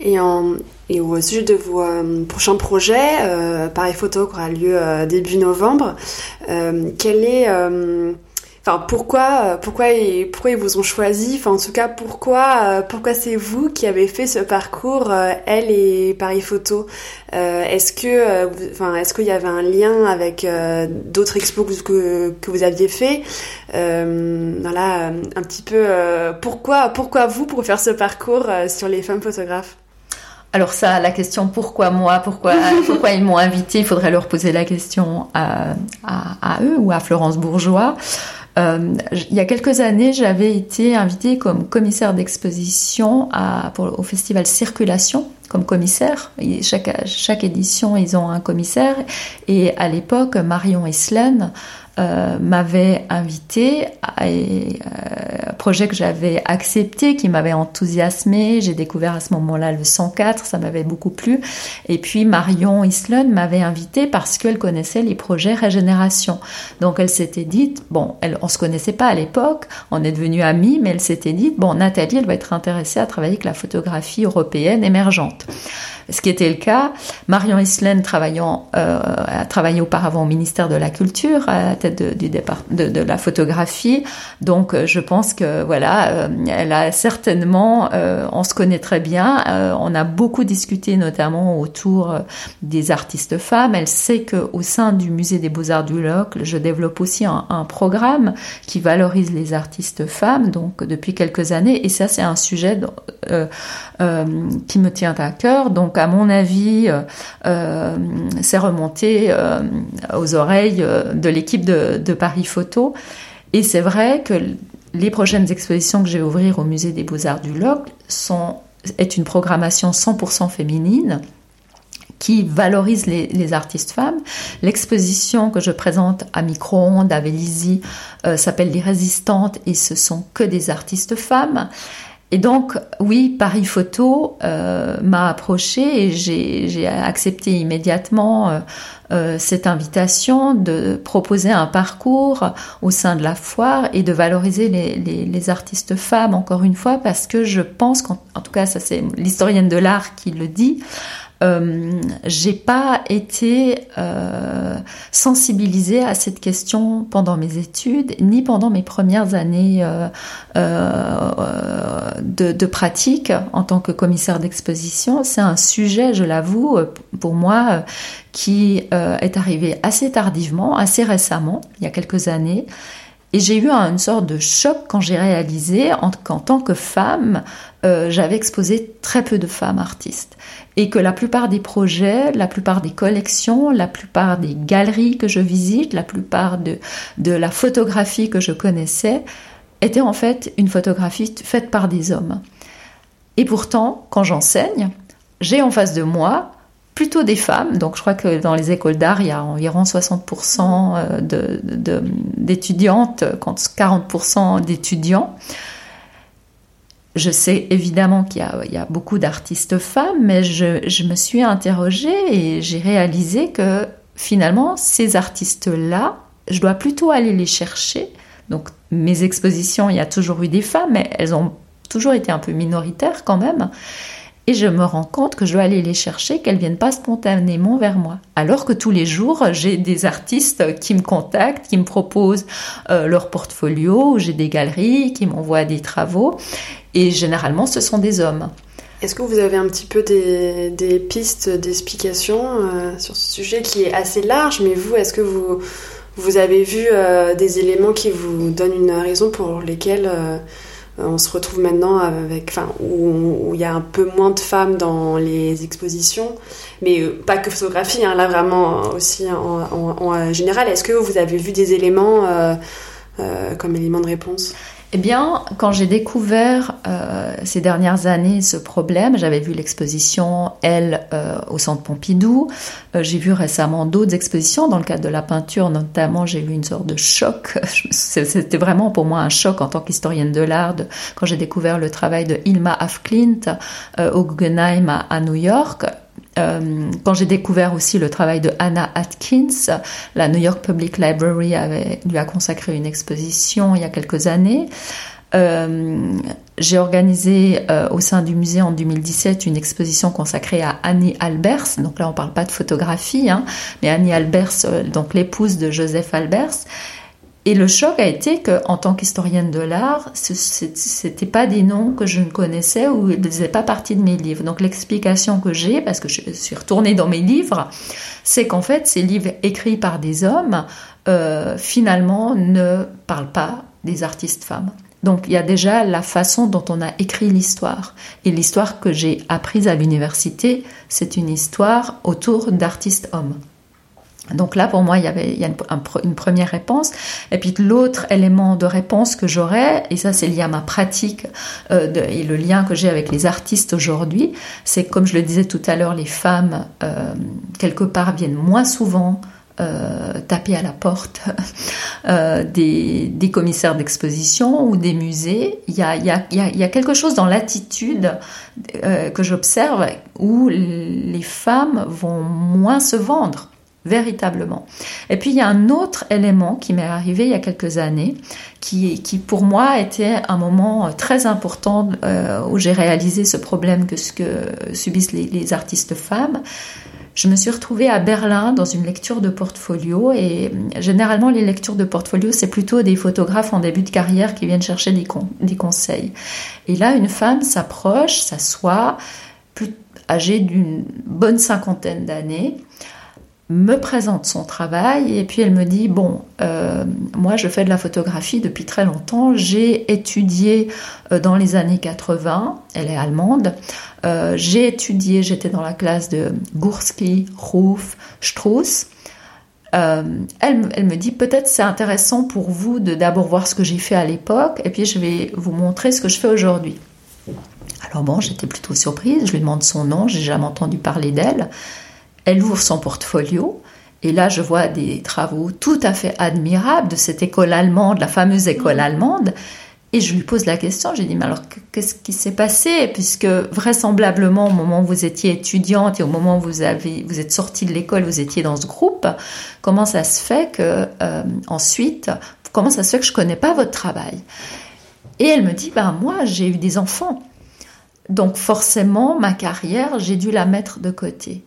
Et, en, et au sujet de vos prochains projets, Paris Photo qui aura lieu début novembre, quel est Enfin, pourquoi, euh, pourquoi, ils, pourquoi ils vous ont choisi? Enfin, en tout cas, pourquoi, euh, pourquoi c'est vous qui avez fait ce parcours, euh, elle et Paris Photo? Est-ce que, enfin, est-ce qu'il y avait un lien avec d'autres expos que, que vous aviez fait? Voilà, un petit peu. pourquoi, pourquoi vous pour faire ce parcours sur les femmes photographes? Alors ça, la question pourquoi moi, pourquoi, pourquoi ils m'ont invité, il faudrait leur poser la question à, à, à eux ou à Florence Bourgeois. Euh, il y a quelques années, j'avais été invitée comme commissaire d'exposition au festival Circulation comme commissaire. chaque, chaque édition, ils ont un commissaire. Et à l'époque, Marion Eslen euh, m'avait invité à euh, un projet que j'avais accepté, qui m'avait enthousiasmé. J'ai découvert à ce moment-là le 104, ça m'avait beaucoup plu. Et puis Marion Islen m'avait invité parce qu'elle connaissait les projets Régénération. Donc elle s'était dit, bon, elle, on se connaissait pas à l'époque, on est devenus amis, mais elle s'était dit, bon, Nathalie, elle va être intéressée à travailler avec la photographie européenne émergente ce qui était le cas. Marion Islen travaillant, euh, a travaillé auparavant au ministère de la Culture, de, la photographie. Donc, euh, je pense que voilà, euh, elle a certainement, on se connaît très bien. on a beaucoup discuté, notamment autour des artistes femmes. Elle sait que au sein du musée des Beaux Arts du Locle, je développe aussi un, programme qui valorise les artistes femmes. Donc, depuis quelques années, et ça, c'est un sujet qui me tient à cœur. Donc à mon avis, euh, euh, c'est remonté euh, aux oreilles de l'équipe de, Paris Photo. Et c'est vrai que les prochaines expositions que je vais ouvrir au musée des Beaux-Arts du Locle sont, est une programmation 100% féminine qui valorise les, artistes femmes. L'exposition que je présente à Micro-ondes, à Vélizy, s'appelle Les Résistantes et ce sont que des artistes femmes. Et donc, oui, Paris Photo euh, m'a approché et j'ai accepté immédiatement euh, euh, cette invitation de proposer un parcours au sein de la foire et de valoriser les, les artistes femmes, encore une fois, parce que je pense qu'en tout cas, ça c'est l'historienne de l'art qui le dit, euh, j'ai pas été euh, sensibilisée à cette question pendant mes études, ni pendant mes premières années euh, de, de, pratique en tant que commissaire d'exposition. C'est un sujet, je l'avoue, pour moi, qui est arrivé assez tardivement, assez récemment, il y a quelques années. Et j'ai eu une sorte de choc quand j'ai réalisé qu'en tant que femme, j'avais exposé très peu de femmes artistes et que la plupart des projets, la plupart des collections, la plupart des galeries que je visite, la plupart de, de la photographie que je connaissais, étaient en fait une photographie faite par des hommes. Et pourtant, quand j'enseigne, j'ai en face de moi plutôt des femmes. Donc je crois que dans les écoles d'art, il y a environ 60% d'étudiantes de, contre 40% d'étudiants. Je sais évidemment qu'il y, a beaucoup d'artistes femmes, mais je, me suis interrogée et j'ai réalisé que finalement, ces artistes-là, je dois plutôt aller les chercher. Donc, mes expositions, il y a toujours eu des femmes, mais elles ont toujours été un peu minoritaires quand même. Et je me rends compte que je dois aller les chercher, qu'elles viennent pas spontanément vers moi. Alors que tous les jours, j'ai des artistes qui me contactent, qui me proposent euh, leur portfolio, j'ai des galeries qui m'envoient des travaux. Et généralement, ce sont des hommes. Est-ce que vous avez un petit peu des, pistes d'explication euh, sur ce sujet qui est assez large, mais vous, est-ce que vous, vous avez vu euh, des éléments qui vous donnent une raison pour lesquels euh, on se retrouve maintenant avec, enfin, où, il y a un peu moins de femmes dans les expositions, mais pas que photographie, hein, là vraiment aussi en, en général. Est-ce que vous avez vu des éléments comme éléments de réponse? Eh bien, quand j'ai découvert euh, ces dernières années ce problème, j'avais vu l'exposition Elle euh, au Centre Pompidou, euh, j'ai vu récemment d'autres expositions dans le cadre de la peinture, notamment j'ai eu une sorte de choc. C'était vraiment pour moi un choc en tant qu'historienne de l'art quand j'ai découvert le travail de Ilma Afklint au Guggenheim à New York euh, quand j'ai découvert aussi le travail de Anna Atkins, la New York Public Library lui a consacré une exposition il y a quelques années. Euh, j'ai organisé euh, au sein du musée en 2017 une exposition consacrée à Annie Albers. Donc là, on parle pas de photographie, hein, mais Annie Albers, donc l'épouse de Joseph Albers. Et le choc a été que, en tant qu'historienne de l'art, c'était pas des noms que je ne connaissais ou ils ne faisaient pas partie de mes livres. Donc l'explication que j'ai, parce que je suis retournée dans mes livres, c'est qu'en fait ces livres écrits par des hommes, euh, finalement, ne parlent pas des artistes femmes. Donc il y a déjà la façon dont on a écrit l'histoire. Et l'histoire que j'ai apprise à l'université, c'est une histoire autour d'artistes hommes. Donc là, pour moi, il y avait a une, première réponse. Et puis l'autre élément de réponse que j'aurais, et ça c'est lié à ma pratique euh, et le lien que j'ai avec les artistes aujourd'hui, c'est comme je le disais tout à l'heure, les femmes, euh, quelque part, viennent moins souvent euh, taper à la porte des, commissaires d'exposition ou des musées. Il y a, quelque chose dans l'attitude que j'observe où les femmes vont moins se vendre véritablement. Et puis il y a un autre élément qui m'est arrivé il y a quelques années, qui, pour moi était un moment très important euh, où j'ai réalisé ce problème que subissent les, les, artistes femmes. Je me suis retrouvée à Berlin dans une lecture de portfolio et généralement les lectures de portfolio c'est plutôt des photographes en début de carrière qui viennent chercher des, des conseils. Et là une femme s'approche, s'assoit, âgée d'une bonne cinquantaine d'années, me présente son travail et puis elle me dit bon euh, moi je fais de la photographie depuis très longtemps. J'ai étudié euh, dans les années 80 elle est allemande. Euh, j'ai étudié j'étais dans la classe de Gursky Ruf Strauss. Elle, elle, me dit peut-être c'est intéressant pour vous de d'abord voir ce que j'ai fait à l'époque et puis je vais vous montrer ce que je fais aujourd'hui. Alors bon j'étais plutôt surprise. Je lui demande son nom. J'ai jamais entendu parler d'elle elle ouvre son portfolio et là, je vois des travaux tout à fait admirables de cette école allemande, la fameuse école allemande. Et je lui pose la question, j'ai dit, mais alors qu'est-ce qui s'est passé? Puisque vraisemblablement, au moment où vous étiez étudiante et au moment où vous, avez, vous êtes sortie de l'école, vous étiez dans ce groupe, comment ça se fait que euh, ensuite, comment ça se fait que je connais pas votre travail? Et elle me dit, ben moi, j'ai eu des enfants. Donc forcément, ma carrière, j'ai dû la mettre de côté.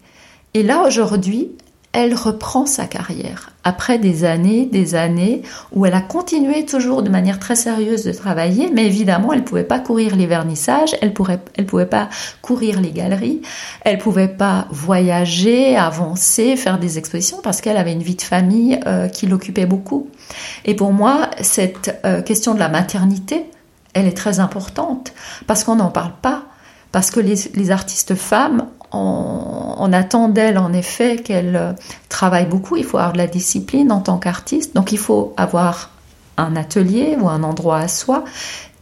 Et là, aujourd'hui, elle reprend sa carrière. Après des années, des années où elle a continué toujours de manière très sérieuse de travailler, mais évidemment, elle ne pouvait pas courir les vernissages, elle ne pouvait pas courir les galeries, elle ne pouvait pas voyager, avancer, faire des expositions parce qu'elle avait une vie de famille euh, qui l'occupait beaucoup. Et pour moi, cette euh, question de la maternité, elle est très importante parce qu'on n'en parle pas. Parce que les artistes femmes on, attend d'elle en effet qu'elle euh, travaille beaucoup, il faut avoir de la discipline en tant qu'artiste, donc il faut avoir un atelier ou un endroit à soi,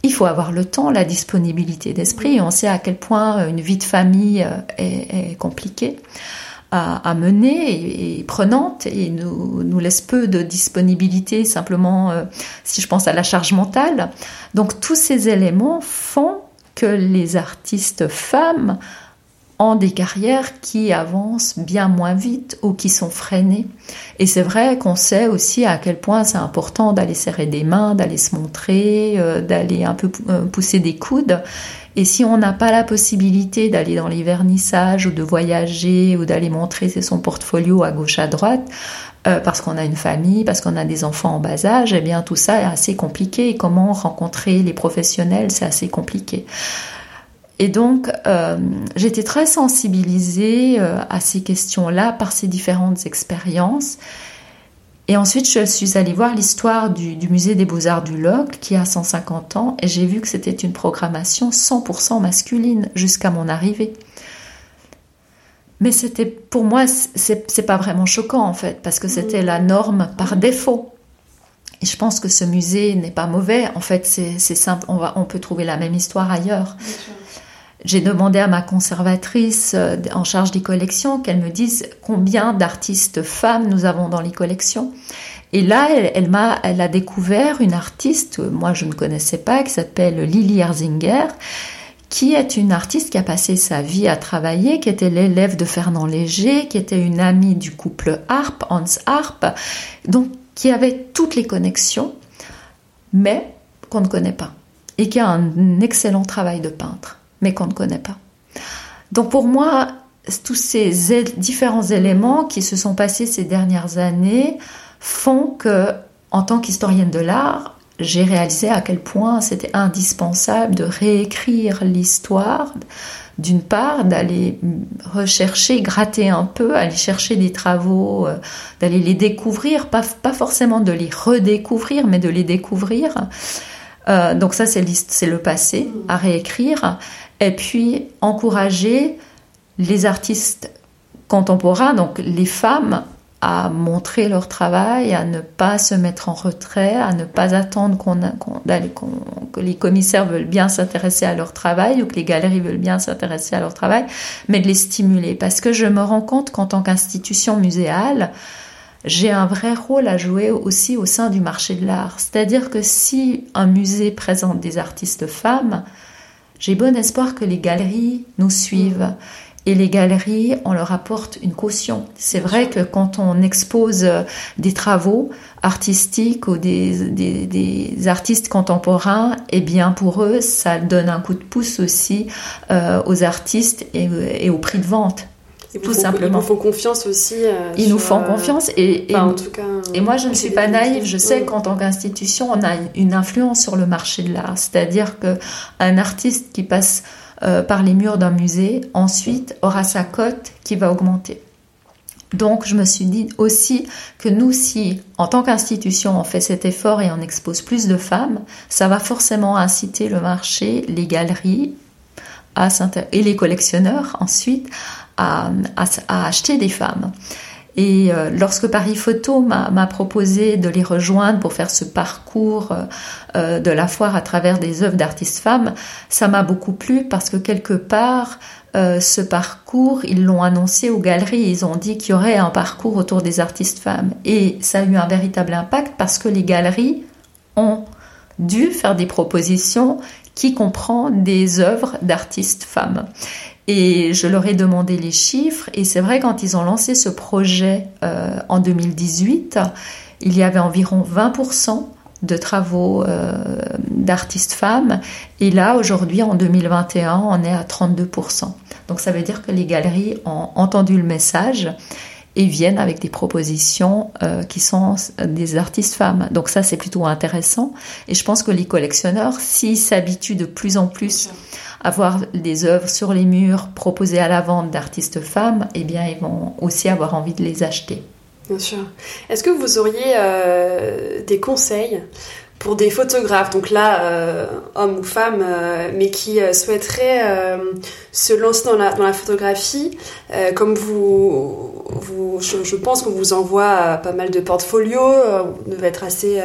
il faut avoir le temps, la disponibilité d'esprit, on sait à quel point euh, une vie de famille euh, est, compliquée à, mener et, prenante. Et nous, nous laisse peu de disponibilité simplement si je pense à la charge mentale. Donc tous ces éléments font que les artistes femmes ont des carrières qui avancent bien moins vite ou qui sont freinées. Et c'est vrai qu'on sait aussi à quel point c'est important d'aller serrer des mains, d'aller se montrer, euh, d'aller un peu euh, pousser des coudes. Et si on n'a pas la possibilité d'aller dans les vernissages ou de voyager ou d'aller montrer son portfolio à gauche à droite, euh, parce qu'on a une famille, parce qu'on a des enfants en bas âge, eh bien tout ça est assez compliqué. Comment rencontrer les professionnels, c'est assez compliqué. Et donc, euh, j'étais très sensibilisée euh, à ces questions-là par ces différentes expériences. Et ensuite, je suis allée voir l'histoire du, musée des beaux-arts du Locle, qui a 150 ans, et j'ai vu que c'était une programmation 100% masculine jusqu'à mon arrivée. Mais c'était, pour moi, c'est pas vraiment choquant en fait, parce que c'était la norme par défaut. Et je pense que ce musée n'est pas mauvais. En fait, c'est simple. On, va, on peut trouver la même histoire ailleurs. J'ai demandé à ma conservatrice euh, en charge des collections qu'elle me dise combien d'artistes femmes nous avons dans les collections. Et là, elle, m'a, elle a découvert une artiste, moi je ne connaissais pas, qui s'appelle Lily Erzinger, qui est une artiste qui a passé sa vie à travailler, qui était l'élève de Fernand Léger, qui était une amie du couple Harp, Hans Harp, donc qui avait toutes les connexions, mais qu'on ne connaît pas, et qui a un excellent travail de peintre mais qu'on ne connaît pas. Donc pour moi, tous ces différents éléments qui se sont passés ces dernières années font que, en tant qu'historienne de l'art, j'ai réalisé à quel point c'était indispensable de réécrire l'histoire, d'une part, d'aller rechercher, gratter un peu, aller chercher des travaux, euh, d'aller les découvrir, pas, pas forcément de les redécouvrir, mais de les découvrir. Euh, donc ça, c'est le passé à réécrire et puis encourager les artistes contemporains, donc les femmes, à montrer leur travail, à ne pas se mettre en retrait, à ne pas attendre qu'on, que les commissaires veulent bien s'intéresser à leur travail ou que les galeries veulent bien s'intéresser à leur travail, mais de les stimuler. Parce que je me rends compte qu'en tant qu'institution muséale, j'ai un vrai rôle à jouer aussi au sein du marché de l'art. C'est-à-dire que si un musée présente des artistes femmes, j'ai bon espoir que les galeries nous suivent. Et les galeries, on leur apporte une caution. C'est vrai que quand on expose euh, des travaux artistiques ou des, des, artistes contemporains, eh bien pour eux, ça donne un coup de pouce aussi euh, aux artistes et, au prix de vente. Tout simplement. Ils nous font confiance aussi. Euh, ils nous font confiance et, et, en tout cas, et moi je ne suis pas naïve. Je sais qu'en tant qu'institution, on a une influence sur le marché de l'art. C'est-à-dire que un artiste qui passe euh, par les murs d'un musée, ensuite aura sa cote qui va augmenter. Donc je me suis dit aussi que nous, si en tant qu'institution on fait cet effort et on expose plus de femmes, ça va forcément inciter le marché, les galeries à et les collectionneurs ensuite à acheter des femmes. Et euh, lorsque Paris Photo m'a proposé de les rejoindre pour faire ce parcours euh, euh, de la foire à travers des œuvres d'artistes femmes, ça m'a beaucoup plu parce que quelque part, ce parcours, ils l'ont annoncé aux galeries, ils ont dit qu'il y aurait un parcours autour des artistes femmes. Et ça a eu un véritable impact parce que les galeries ont dû faire des propositions qui comprennent des œuvres d'artistes femmes. Et je leur ai demandé les chiffres. Et c'est vrai, quand ils ont lancé ce projet euh, en 2018, il y avait environ 20% de travaux euh, d'artistes femmes. Et là, aujourd'hui, en 2021, on est à 32%. Donc ça veut dire que les galeries ont entendu le message et viennent avec des propositions euh, qui sont des artistes femmes. Donc ça, c'est plutôt intéressant. Et je pense que les collectionneurs, s'ils s'habituent de plus en plus avoir des œuvres sur les murs proposées à la vente d'artistes femmes, eh bien, ils vont aussi avoir envie de les acheter. Bien sûr. Est-ce que vous auriez euh, des conseils pour des photographes, donc là, euh, hommes ou femmes, euh, mais qui souhaiteraient se lancer dans la, dans la photographie, comme vous, vous je, pense qu'on vous envoie pas mal de portfolios, vous devez être assez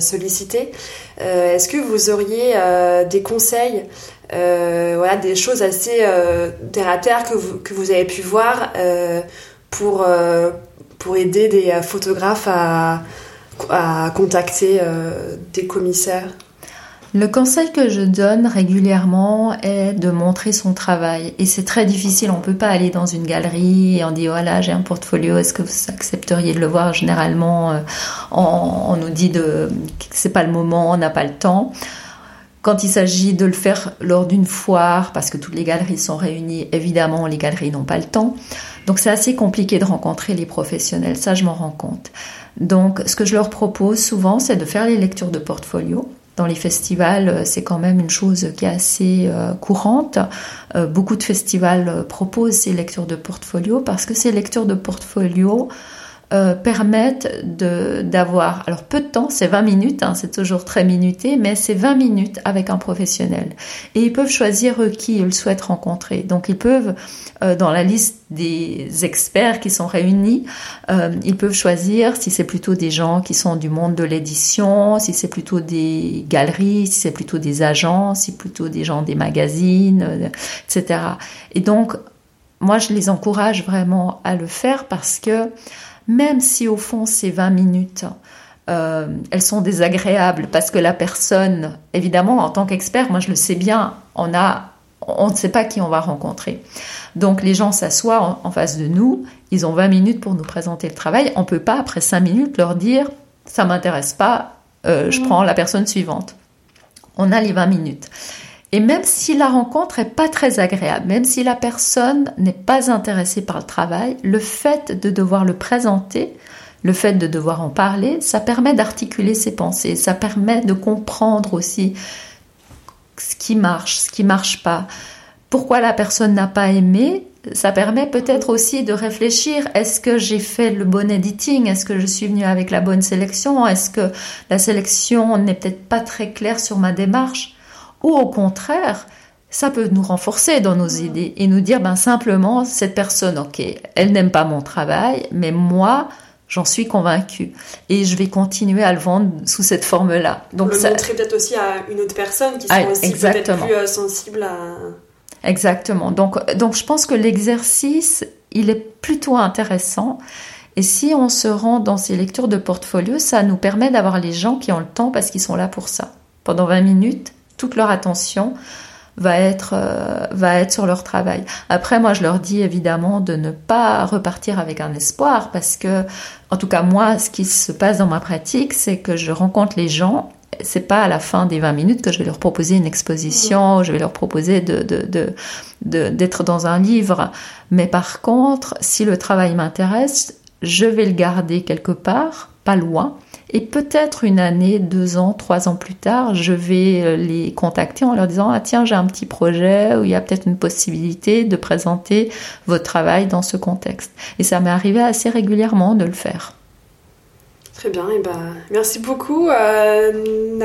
sollicité. Est-ce que vous auriez des conseils euh, voilà, des choses assez euh, terre à terre que vous, que vous avez pu voir euh, pour, pour aider des photographes à, à contacter des commissaires le conseil que je donne régulièrement est de montrer son travail. Et c'est très difficile, on ne peut pas aller dans une galerie et on dit voilà j'ai un portfolio, est-ce que vous accepteriez de le voir? Généralement on, on, nous dit que c'est pas le moment, on n'a pas le temps. Quand il s'agit de le faire lors d'une foire, parce que toutes les galeries sont réunies, évidemment, les galeries n'ont pas le temps. Donc c'est assez compliqué de rencontrer les professionnels, ça je m'en rends compte. Donc ce que je leur propose souvent, c'est de faire les lectures de portfolio. Dans les festivals, euh, c'est quand même une chose qui est assez euh, courante. Euh, beaucoup de festivals proposent ces lectures de portfolio parce que ces lectures de portfolio euh, permettent d'avoir, alors peu de temps, c'est 20 minutes, hein, c'est toujours très minuté, mais c'est 20 minutes avec un professionnel. Et ils peuvent choisir qui ils souhaitent rencontrer. Donc ils peuvent, euh, dans la liste des experts qui sont réunis, euh, ils peuvent choisir si c'est plutôt des gens qui sont du monde de l'édition, si c'est plutôt des galeries, si c'est plutôt des agents, si plutôt des gens des magazines, etc. Et donc, moi, je les encourage vraiment à le faire parce que même si au fond ces 20 minutes, euh, elles sont désagréables parce que la personne, évidemment, en tant qu'expert, moi je le sais bien, on a, on ne sait pas qui on va rencontrer. Donc les gens s'assoient en, face de nous, ils ont 20 minutes pour nous présenter le travail. On peut pas après 5 minutes leur dire ça m'intéresse pas, euh, je mmh. prends la personne suivante. On a les 20 minutes. Et même si la rencontre est pas très agréable, même si la personne n'est pas intéressée par le travail, le fait de devoir le présenter, le fait de devoir en parler, ça permet d'articuler ses pensées, ça permet de comprendre aussi ce qui marche, ce qui marche pas. Pourquoi la personne n'a pas aimé ça permet peut-être aussi de réfléchir, est-ce que j'ai fait le bon editing? Est-ce que je suis venue avec la bonne sélection? Est-ce que la sélection n'est peut-être pas très claire sur ma démarche? Ou au contraire, ça peut nous renforcer dans nos idées et nous dire ben simplement cette personne, ok, elle n'aime pas mon travail, mais moi, J'en suis convaincue. Et je vais continuer à le vendre sous cette forme-là. Donc le ça... montrer peut-être aussi à une autre personne qui sera ah, aussi peut-être plus euh, sensible à... Exactement. Donc, donc je pense que l'exercice, il est plutôt intéressant. Et si on se rend dans ces lectures de portfolio, ça nous permet d'avoir les gens qui ont le temps parce qu'ils sont là pour ça. Pendant 20 minutes, toute leur attention va être euh, va être sur leur travail. Après moi je leur dis évidemment de ne pas repartir avec un espoir parce que en tout cas moi ce qui se passe dans ma pratique c'est que je rencontre les gens c'est pas à la fin des 20 minutes que je vais leur proposer une exposition, je vais leur proposer de, de, de, d'être dans un livre. Mais par contre, si le travail m'intéresse, je vais le garder quelque part, pas loin, et peut-être une année, deux ans, trois ans plus tard, je vais euh, les contacter en leur disant Ah tiens, j'ai un petit projet où il y a peut-être une possibilité de présenter votre travail dans ce contexte. Et ça m'est arrivé assez régulièrement de le faire. Très bien, et ben, merci beaucoup euh,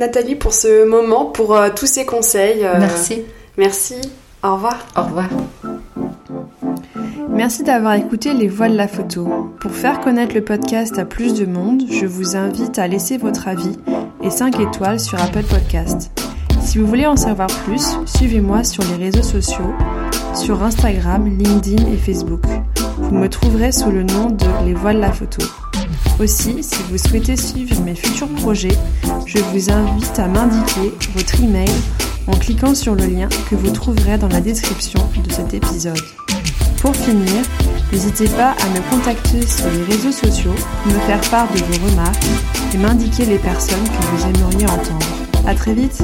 Nathalie pour ce moment, pour euh, tous ces conseils. merci. Merci, au revoir. Merci d'avoir écouté Les Voix de la photo. Pour faire connaître le podcast à plus de monde, je vous invite à laisser votre avis et 5 étoiles sur Apple Podcast. Si vous voulez en savoir plus, suivez-moi sur les réseaux sociaux, sur Instagram, LinkedIn et Facebook. Vous me trouverez sous le nom de Les Voix de la photo. Aussi, si vous souhaitez suivre mes futurs projets, je vous invite à m'indiquer votre email en cliquant sur le lien que vous trouverez dans la description de cet épisode. Pour finir, n'hésitez pas à me contacter sur les réseaux sociaux, me faire part de vos remarques et m'indiquer les personnes que vous aimeriez entendre. À très vite!